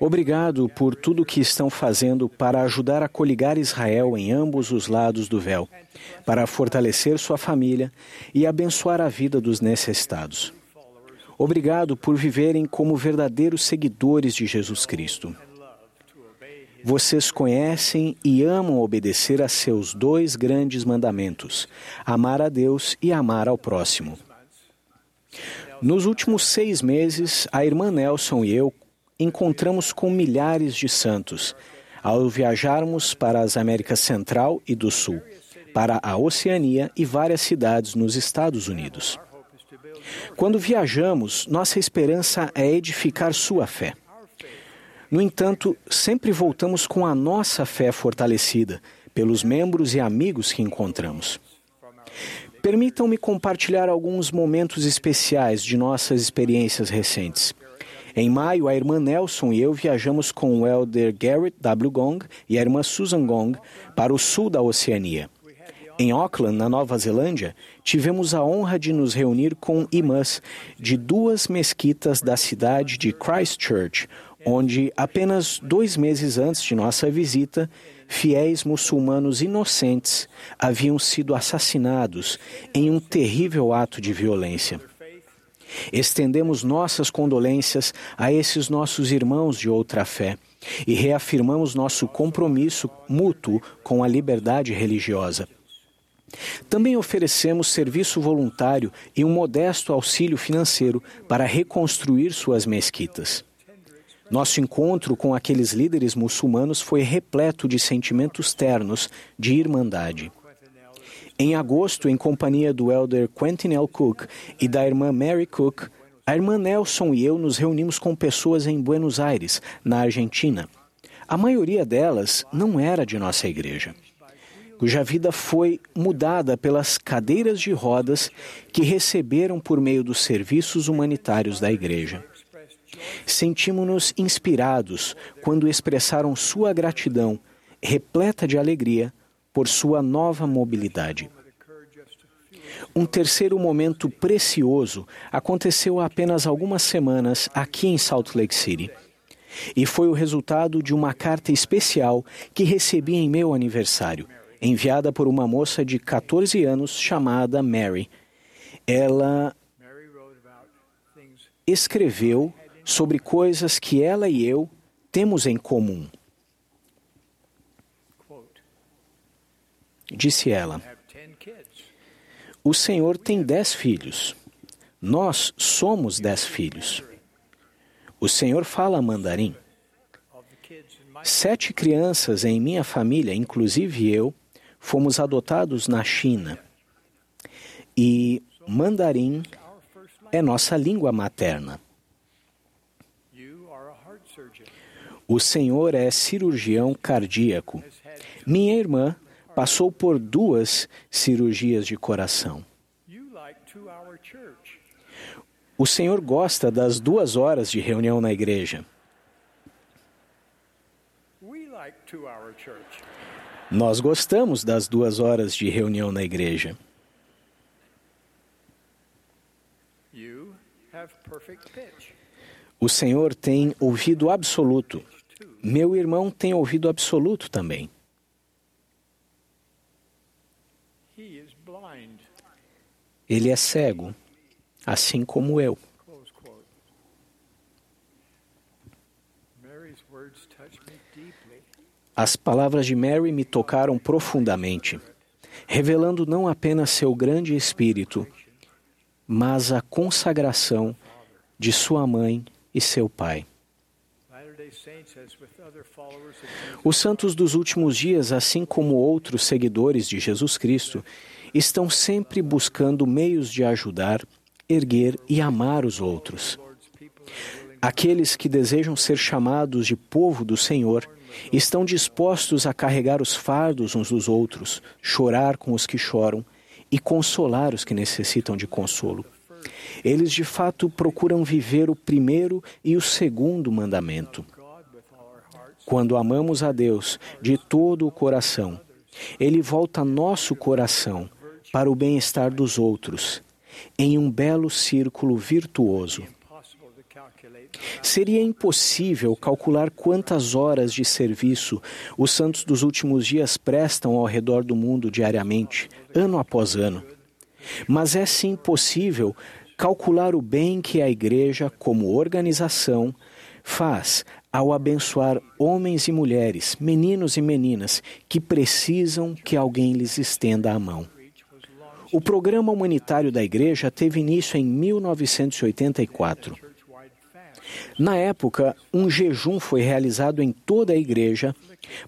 obrigado por tudo que estão fazendo para ajudar a coligar Israel em ambos os lados do véu, para fortalecer sua família e abençoar a vida dos necessitados. Obrigado por viverem como verdadeiros seguidores de Jesus Cristo. Vocês conhecem e amam obedecer a seus dois grandes mandamentos: amar a Deus e amar ao próximo. Nos últimos seis meses, a irmã Nelson e eu encontramos com milhares de santos ao viajarmos para as Américas Central e do Sul, para a Oceania e várias cidades nos Estados Unidos. Quando viajamos, nossa esperança é edificar sua fé. No entanto, sempre voltamos com a nossa fé fortalecida pelos membros e amigos que encontramos. Permitam-me compartilhar alguns momentos especiais de nossas experiências recentes. Em maio, a irmã Nelson e eu viajamos com o elder Garrett W. Gong e a irmã Susan Gong para o sul da Oceania. Em Auckland, na Nova Zelândia, tivemos a honra de nos reunir com imãs de duas mesquitas da cidade de Christchurch, onde, apenas dois meses antes de nossa visita, fiéis muçulmanos inocentes haviam sido assassinados em um terrível ato de violência. Estendemos nossas condolências a esses nossos irmãos de outra fé e reafirmamos nosso compromisso mútuo com a liberdade religiosa. Também oferecemos serviço voluntário e um modesto auxílio financeiro para reconstruir suas mesquitas. Nosso encontro com aqueles líderes muçulmanos foi repleto de sentimentos ternos de irmandade. Em agosto, em companhia do elder Quentin L. Cook e da irmã Mary Cook, a irmã Nelson e eu nos reunimos com pessoas em Buenos Aires, na Argentina. A maioria delas não era de nossa igreja, cuja vida foi mudada pelas cadeiras de rodas que receberam por meio dos serviços humanitários da igreja. Sentimos-nos inspirados quando expressaram sua gratidão, repleta de alegria, por sua nova mobilidade. Um terceiro momento precioso aconteceu há apenas algumas semanas aqui em Salt Lake City. E foi o resultado de uma carta especial que recebi em meu aniversário, enviada por uma moça de 14 anos chamada Mary. Ela escreveu sobre coisas que ela e eu temos em comum. Disse ela: O Senhor tem dez filhos. Nós somos dez filhos. O Senhor fala mandarim. Sete crianças em minha família, inclusive eu, fomos adotados na China. E mandarim é nossa língua materna. O Senhor é cirurgião cardíaco. Minha irmã passou por duas cirurgias de coração. O Senhor gosta das duas horas de reunião na igreja. Nós gostamos das duas horas de reunião na igreja. O Senhor tem ouvido absoluto. Meu irmão tem ouvido absoluto também. Ele é cego, assim como eu. As palavras de Mary me tocaram profundamente, revelando não apenas seu grande espírito, mas a consagração de sua mãe e seu pai. Os santos dos últimos dias, assim como outros seguidores de Jesus Cristo, estão sempre buscando meios de ajudar, erguer e amar os outros. Aqueles que desejam ser chamados de povo do Senhor estão dispostos a carregar os fardos uns dos outros, chorar com os que choram e consolar os que necessitam de consolo. Eles de fato procuram viver o primeiro e o segundo mandamento. Quando amamos a Deus de todo o coração, Ele volta nosso coração para o bem-estar dos outros, em um belo círculo virtuoso. Seria impossível calcular quantas horas de serviço os santos dos últimos dias prestam ao redor do mundo diariamente, ano após ano. Mas é sim possível calcular o bem que a Igreja, como organização, faz ao abençoar homens e mulheres, meninos e meninas que precisam que alguém lhes estenda a mão. O programa humanitário da Igreja teve início em 1984. Na época, um jejum foi realizado em toda a igreja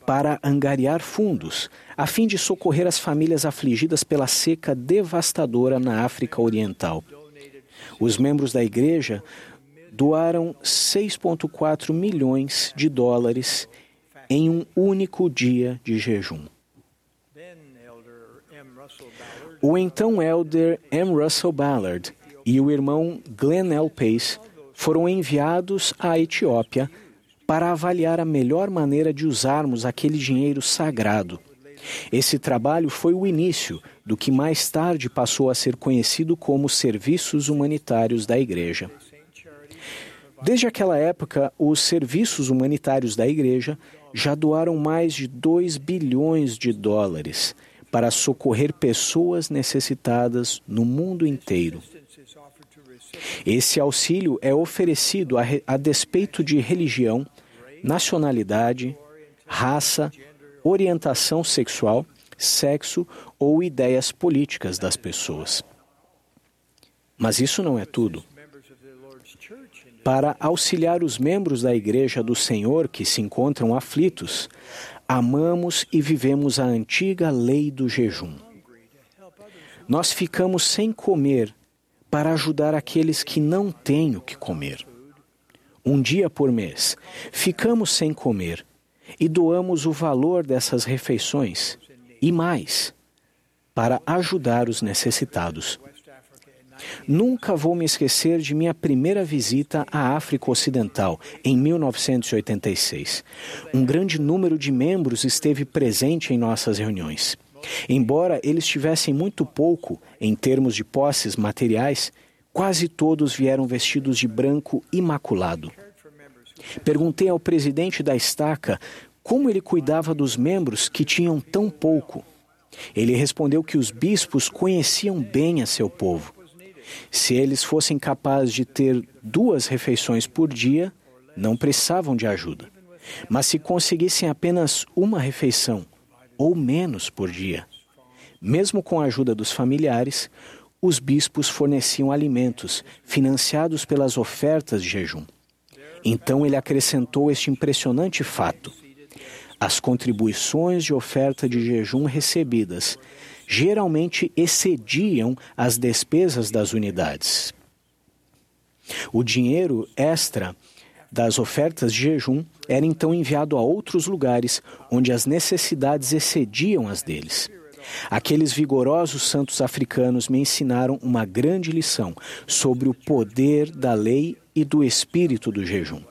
para angariar fundos, a fim de socorrer as famílias afligidas pela seca devastadora na África Oriental. Os membros da igreja doaram 6,4 milhões de dólares em um único dia de jejum. O então elder M. Russell Ballard e o irmão Glenn L. Pace foram enviados à Etiópia para avaliar a melhor maneira de usarmos aquele dinheiro sagrado. Esse trabalho foi o início do que mais tarde passou a ser conhecido como Serviços Humanitários da Igreja. Desde aquela época, os serviços humanitários da Igreja já doaram mais de 2 bilhões de dólares para socorrer pessoas necessitadas no mundo inteiro. Esse auxílio é oferecido a, a despeito de religião, nacionalidade, raça, orientação sexual, sexo ou ideias políticas das pessoas. Mas isso não é tudo. Para auxiliar os membros da Igreja do Senhor que se encontram aflitos, amamos e vivemos a antiga lei do jejum. Nós ficamos sem comer para ajudar aqueles que não têm o que comer. Um dia por mês, ficamos sem comer e doamos o valor dessas refeições e mais para ajudar os necessitados. Nunca vou me esquecer de minha primeira visita à África Ocidental, em 1986. Um grande número de membros esteve presente em nossas reuniões. Embora eles tivessem muito pouco em termos de posses materiais, quase todos vieram vestidos de branco imaculado. Perguntei ao presidente da estaca como ele cuidava dos membros que tinham tão pouco. Ele respondeu que os bispos conheciam bem a seu povo. Se eles fossem capazes de ter duas refeições por dia, não precisavam de ajuda. Mas se conseguissem apenas uma refeição ou menos por dia. Mesmo com a ajuda dos familiares, os bispos forneciam alimentos, financiados pelas ofertas de jejum. Então ele acrescentou este impressionante fato: as contribuições de oferta de jejum recebidas geralmente excediam as despesas das unidades. O dinheiro extra das ofertas de jejum era então enviado a outros lugares onde as necessidades excediam as deles. Aqueles vigorosos santos africanos me ensinaram uma grande lição sobre o poder da lei e do espírito do jejum.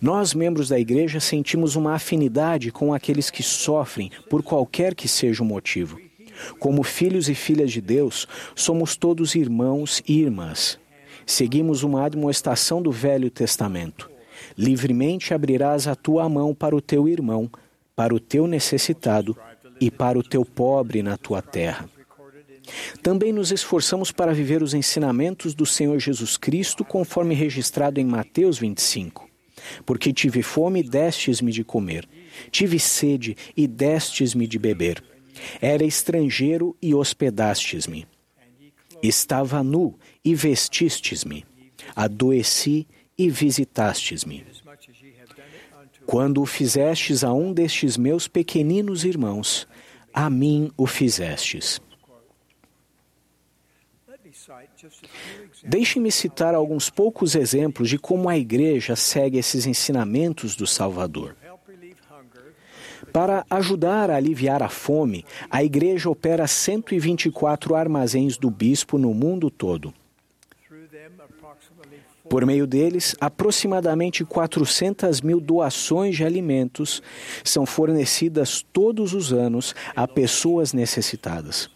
Nós, membros da igreja, sentimos uma afinidade com aqueles que sofrem por qualquer que seja o motivo. Como filhos e filhas de Deus, somos todos irmãos e irmãs. Seguimos uma admoestação do Velho Testamento. Livremente abrirás a tua mão para o teu irmão, para o teu necessitado e para o teu pobre na tua terra. Também nos esforçamos para viver os ensinamentos do Senhor Jesus Cristo, conforme registrado em Mateus 25. Porque tive fome e destes-me de comer, tive sede e destes-me de beber. Era estrangeiro e hospedastes-me. Estava nu e vestistes-me, adoeci e visitastes-me. Quando o fizestes a um destes meus pequeninos irmãos, a mim o fizestes. Deixe-me citar alguns poucos exemplos de como a Igreja segue esses ensinamentos do Salvador. Para ajudar a aliviar a fome, a Igreja opera 124 armazéns do bispo no mundo todo. Por meio deles, aproximadamente 400 mil doações de alimentos são fornecidas todos os anos a pessoas necessitadas.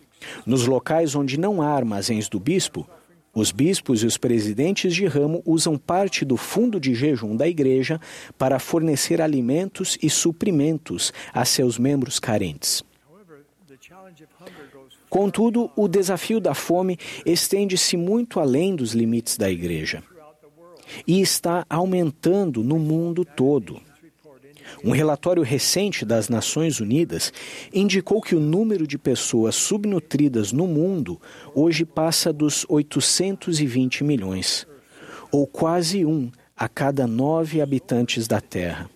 Nos locais onde não há armazéns do bispo, os bispos e os presidentes de ramo usam parte do fundo de jejum da igreja para fornecer alimentos e suprimentos a seus membros carentes. Contudo, o desafio da fome estende-se muito além dos limites da igreja e está aumentando no mundo todo. Um relatório recente das Nações Unidas indicou que o número de pessoas subnutridas no mundo hoje passa dos 820 milhões, ou quase um a cada nove habitantes da Terra.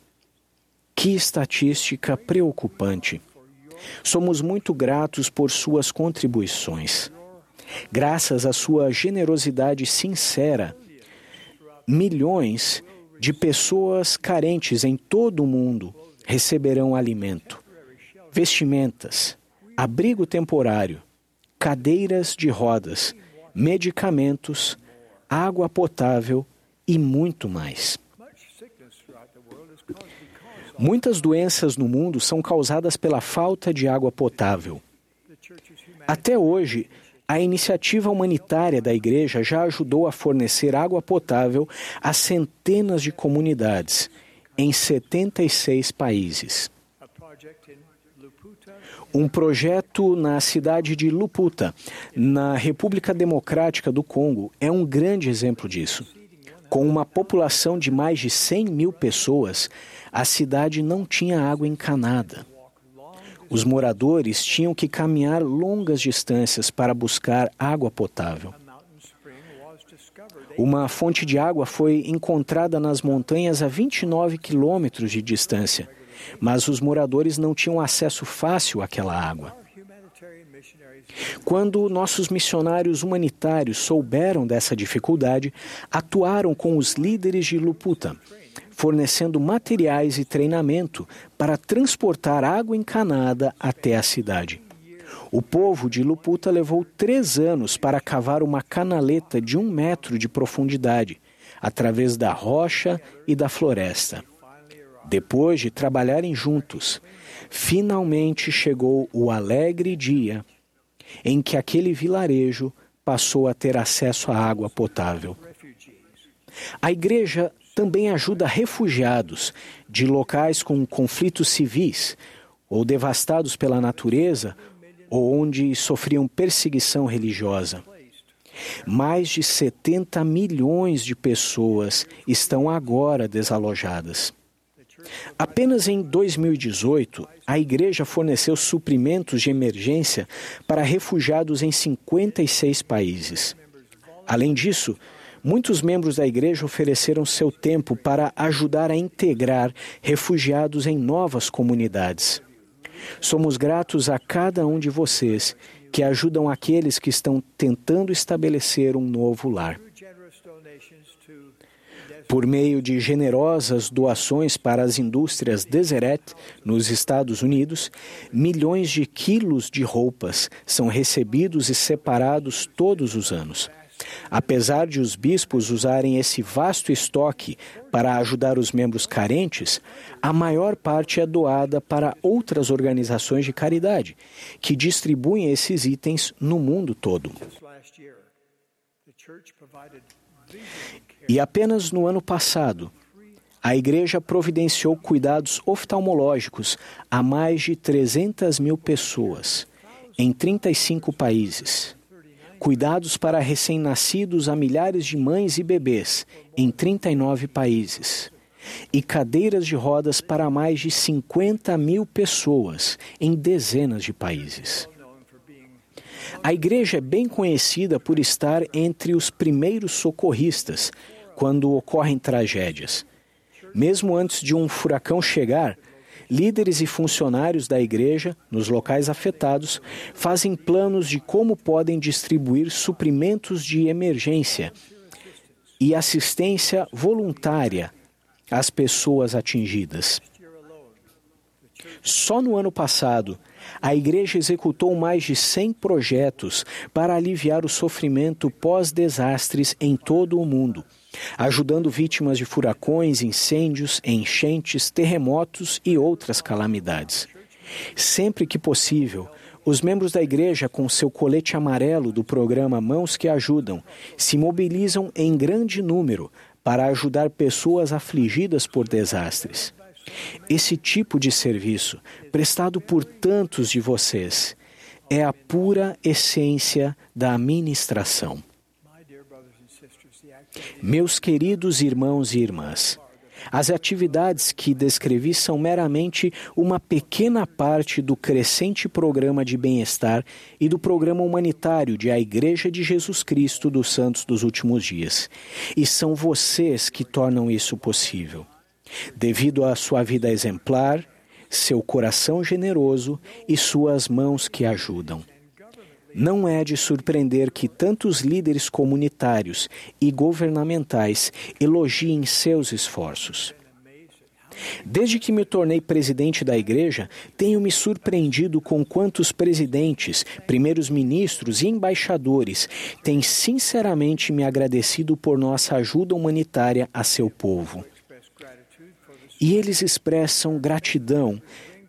Que estatística preocupante! Somos muito gratos por suas contribuições. Graças à sua generosidade sincera, milhões de pessoas carentes em todo o mundo receberão alimento, vestimentas, abrigo temporário, cadeiras de rodas, medicamentos, água potável e muito mais. Muitas doenças no mundo são causadas pela falta de água potável. Até hoje, a iniciativa humanitária da Igreja já ajudou a fornecer água potável a centenas de comunidades em 76 países. Um projeto na cidade de Luputa, na República Democrática do Congo, é um grande exemplo disso. Com uma população de mais de 100 mil pessoas, a cidade não tinha água encanada. Os moradores tinham que caminhar longas distâncias para buscar água potável. Uma fonte de água foi encontrada nas montanhas a 29 quilômetros de distância, mas os moradores não tinham acesso fácil àquela água. Quando nossos missionários humanitários souberam dessa dificuldade, atuaram com os líderes de Luputa fornecendo materiais e treinamento para transportar água encanada até a cidade. O povo de Luputa levou três anos para cavar uma canaleta de um metro de profundidade, através da rocha e da floresta. Depois de trabalharem juntos, finalmente chegou o alegre dia em que aquele vilarejo passou a ter acesso à água potável. A igreja também ajuda refugiados de locais com conflitos civis ou devastados pela natureza ou onde sofriam perseguição religiosa. Mais de 70 milhões de pessoas estão agora desalojadas. Apenas em 2018, a igreja forneceu suprimentos de emergência para refugiados em 56 países. Além disso, Muitos membros da igreja ofereceram seu tempo para ajudar a integrar refugiados em novas comunidades. Somos gratos a cada um de vocês que ajudam aqueles que estão tentando estabelecer um novo lar. Por meio de generosas doações para as indústrias Deseret, nos Estados Unidos, milhões de quilos de roupas são recebidos e separados todos os anos. Apesar de os bispos usarem esse vasto estoque para ajudar os membros carentes, a maior parte é doada para outras organizações de caridade, que distribuem esses itens no mundo todo. E apenas no ano passado, a Igreja providenciou cuidados oftalmológicos a mais de 300 mil pessoas, em 35 países cuidados para recém-nascidos a milhares de mães e bebês em 39 países, e cadeiras de rodas para mais de 50 mil pessoas em dezenas de países. A igreja é bem conhecida por estar entre os primeiros socorristas quando ocorrem tragédias. Mesmo antes de um furacão chegar, líderes e funcionários da igreja, nos locais afetados, fazem planos de como podem distribuir suprimentos de emergência e assistência voluntária às pessoas atingidas. Só no ano passado, a igreja executou mais de 100 projetos para aliviar o sofrimento pós-desastres em todo o mundo ajudando vítimas de furacões, incêndios, enchentes, terremotos e outras calamidades. Sempre que possível, Os membros da igreja, com seu colete amarelo do programa Mãos que Ajudam, se mobilizam em grande número para ajudar pessoas afligidas por desastres. Esse tipo de serviço, prestado por tantos de vocês, é a pura essência da administração. Meus queridos irmãos e irmãs, as atividades que descrevi são meramente uma pequena parte do crescente programa de bem-estar e do programa humanitário de A Igreja de Jesus Cristo dos Santos dos Últimos Dias. E são vocês que tornam isso possível. Devido à sua vida exemplar, seu coração generoso e suas mãos que ajudam. Não é de surpreender que tantos líderes comunitários e governamentais elogiem seus esforços. Desde que me tornei presidente da igreja, tenho me surpreendido com quantos presidentes, primeiros ministros e embaixadores têm sinceramente me agradecido por nossa ajuda humanitária a seu povo. E eles expressam gratidão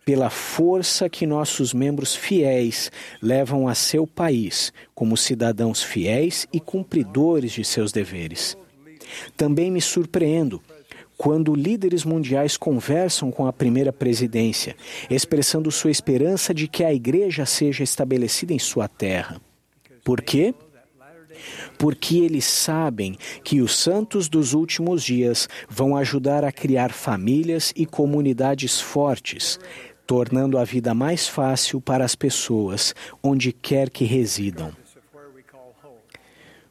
pela força que nossos membros fiéis levam a seu país como cidadãos fiéis e cumpridores de seus deveres. Também me surpreendo quando líderes mundiais conversam com a primeira presidência, expressando sua esperança de que a igreja seja estabelecida em sua terra. Por quê? porque eles sabem que os santos dos últimos dias vão ajudar a criar famílias e comunidades fortes, tornando a vida mais fácil para as pessoas onde quer que residam.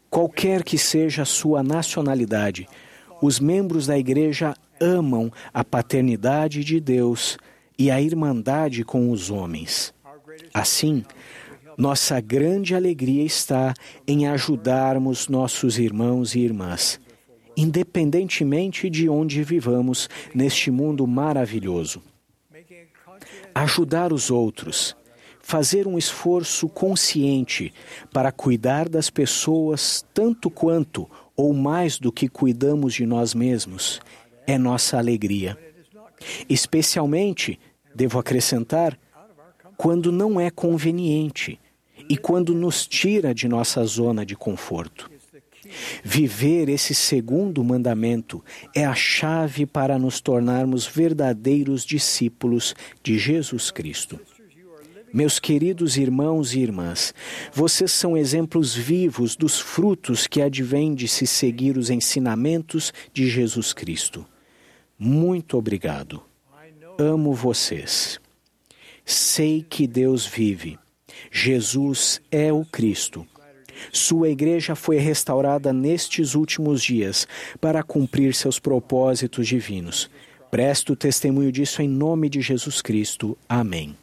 Qualquer que seja a sua nacionalidade, os membros da Igreja amam a paternidade de Deus e a irmandade com os homens. Assim, nossa grande alegria está em ajudarmos nossos irmãos e irmãs, independentemente de onde vivamos neste mundo maravilhoso ajudar os outros, fazer um esforço consciente para cuidar das pessoas tanto quanto ou mais do que cuidamos de nós mesmos é nossa alegria. Especialmente, devo acrescentar, quando não é conveniente e quando nos tira de nossa zona de conforto. Viver esse segundo mandamento é a chave para nos tornarmos verdadeiros discípulos de Jesus Cristo. Meus queridos irmãos e irmãs, vocês são exemplos vivos dos frutos que advêm de se seguir os ensinamentos de Jesus Cristo. Muito obrigado. Amo vocês. Sei que Deus vive. Jesus é o Cristo sua igreja foi restaurada nestes últimos dias para cumprir seus propósitos divinos. Presto testemunho disso em nome de Jesus Cristo. Amém.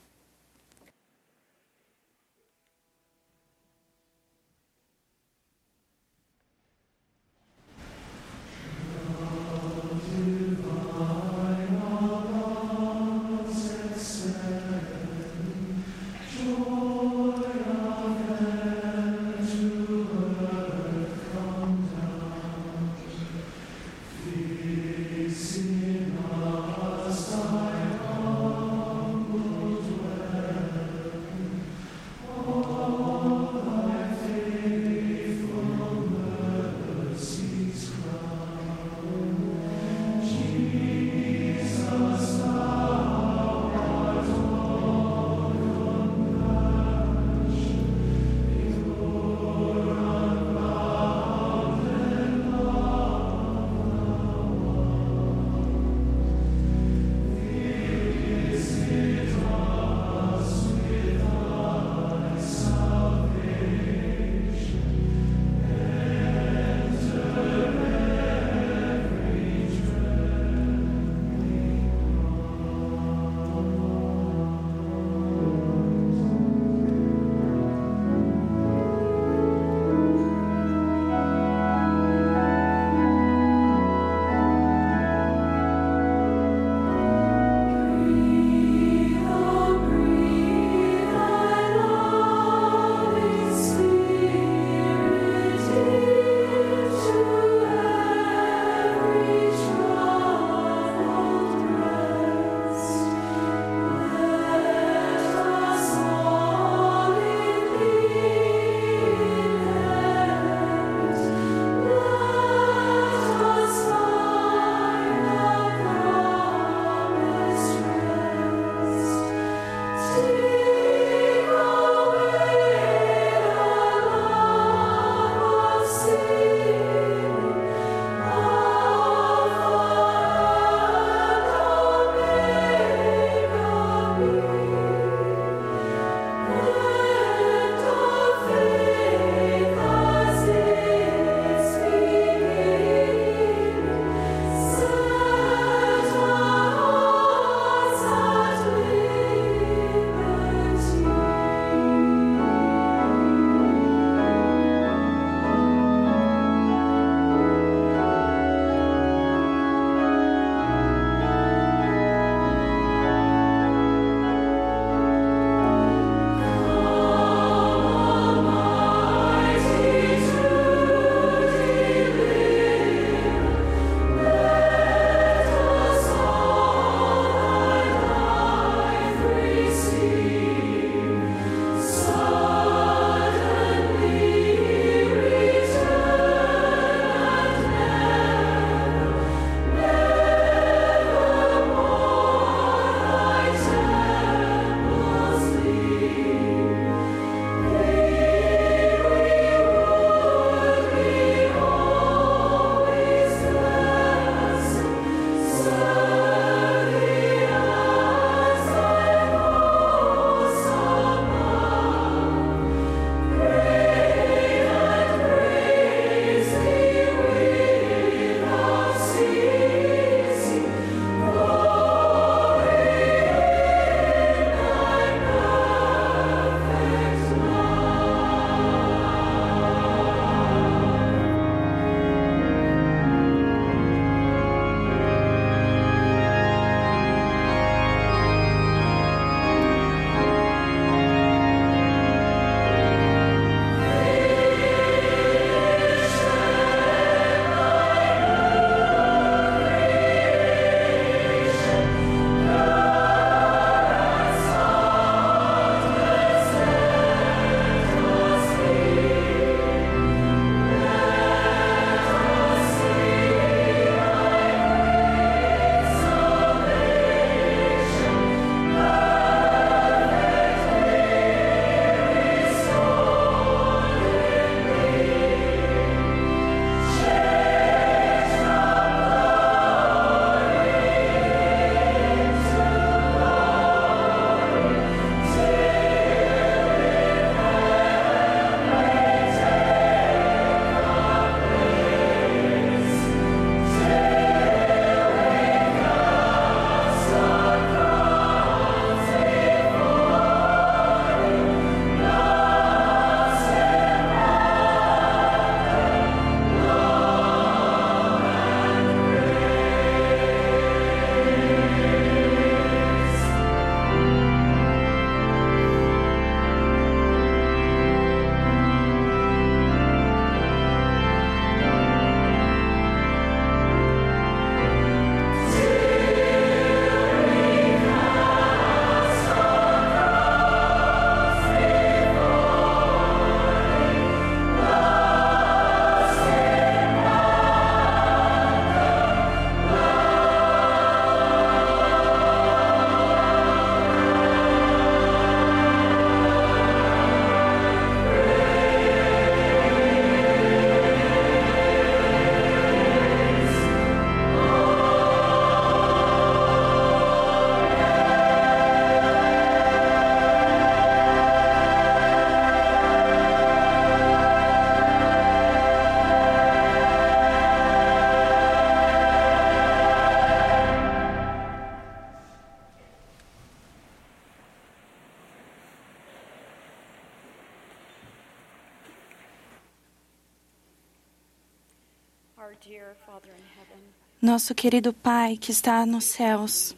Nosso querido Pai que está nos céus,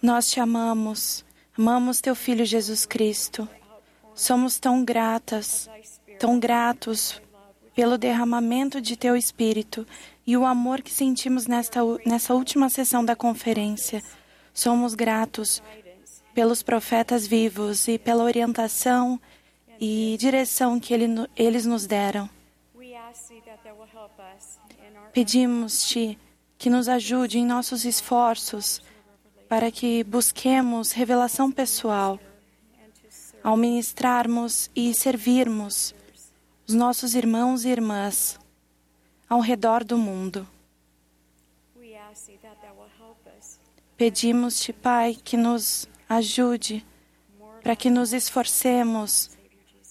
nós te amamos, amamos teu Filho Jesus Cristo. Somos tão gratas, tão gratos pelo derramamento de teu Espírito e o amor que sentimos nesta, nessa última sessão da conferência. Somos gratos pelos profetas vivos e pela orientação e direção que ele, eles nos deram. Pedimos-te que nos ajude em nossos esforços para que busquemos revelação pessoal ao ministrarmos e servirmos os nossos irmãos e irmãs ao redor do mundo. Pedimos-te, Pai, que nos ajude para que nos esforcemos,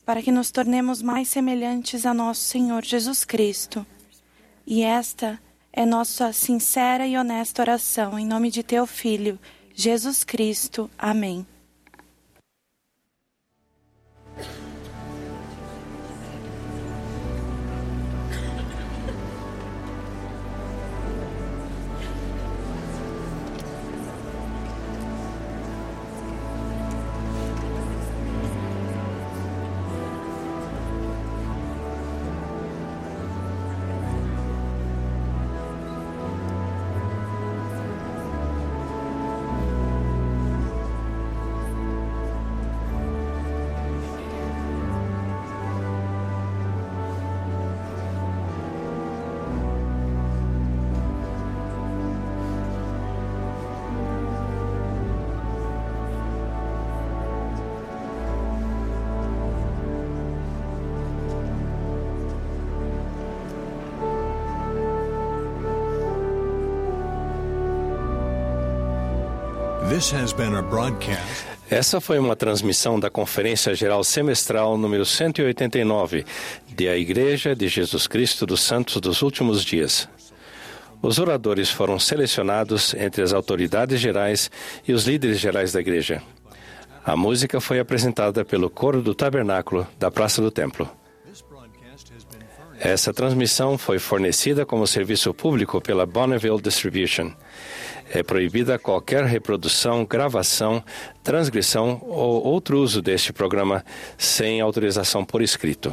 para que nos tornemos mais semelhantes a nosso Senhor Jesus Cristo. E esta é nossa sincera e honesta oração, em nome de teu Filho, Jesus Cristo. Amém. Essa foi uma transmissão da Conferência Geral Semestral número 189 de A Igreja de Jesus Cristo dos Santos dos Últimos Dias. Os oradores foram selecionados entre as autoridades gerais e os líderes gerais da igreja. A música foi apresentada pelo coro do tabernáculo da Praça do Templo. Essa transmissão foi fornecida como serviço público pela Bonneville Distribution. É proibida qualquer reprodução, gravação, transgressão ou outro uso deste programa sem autorização por escrito.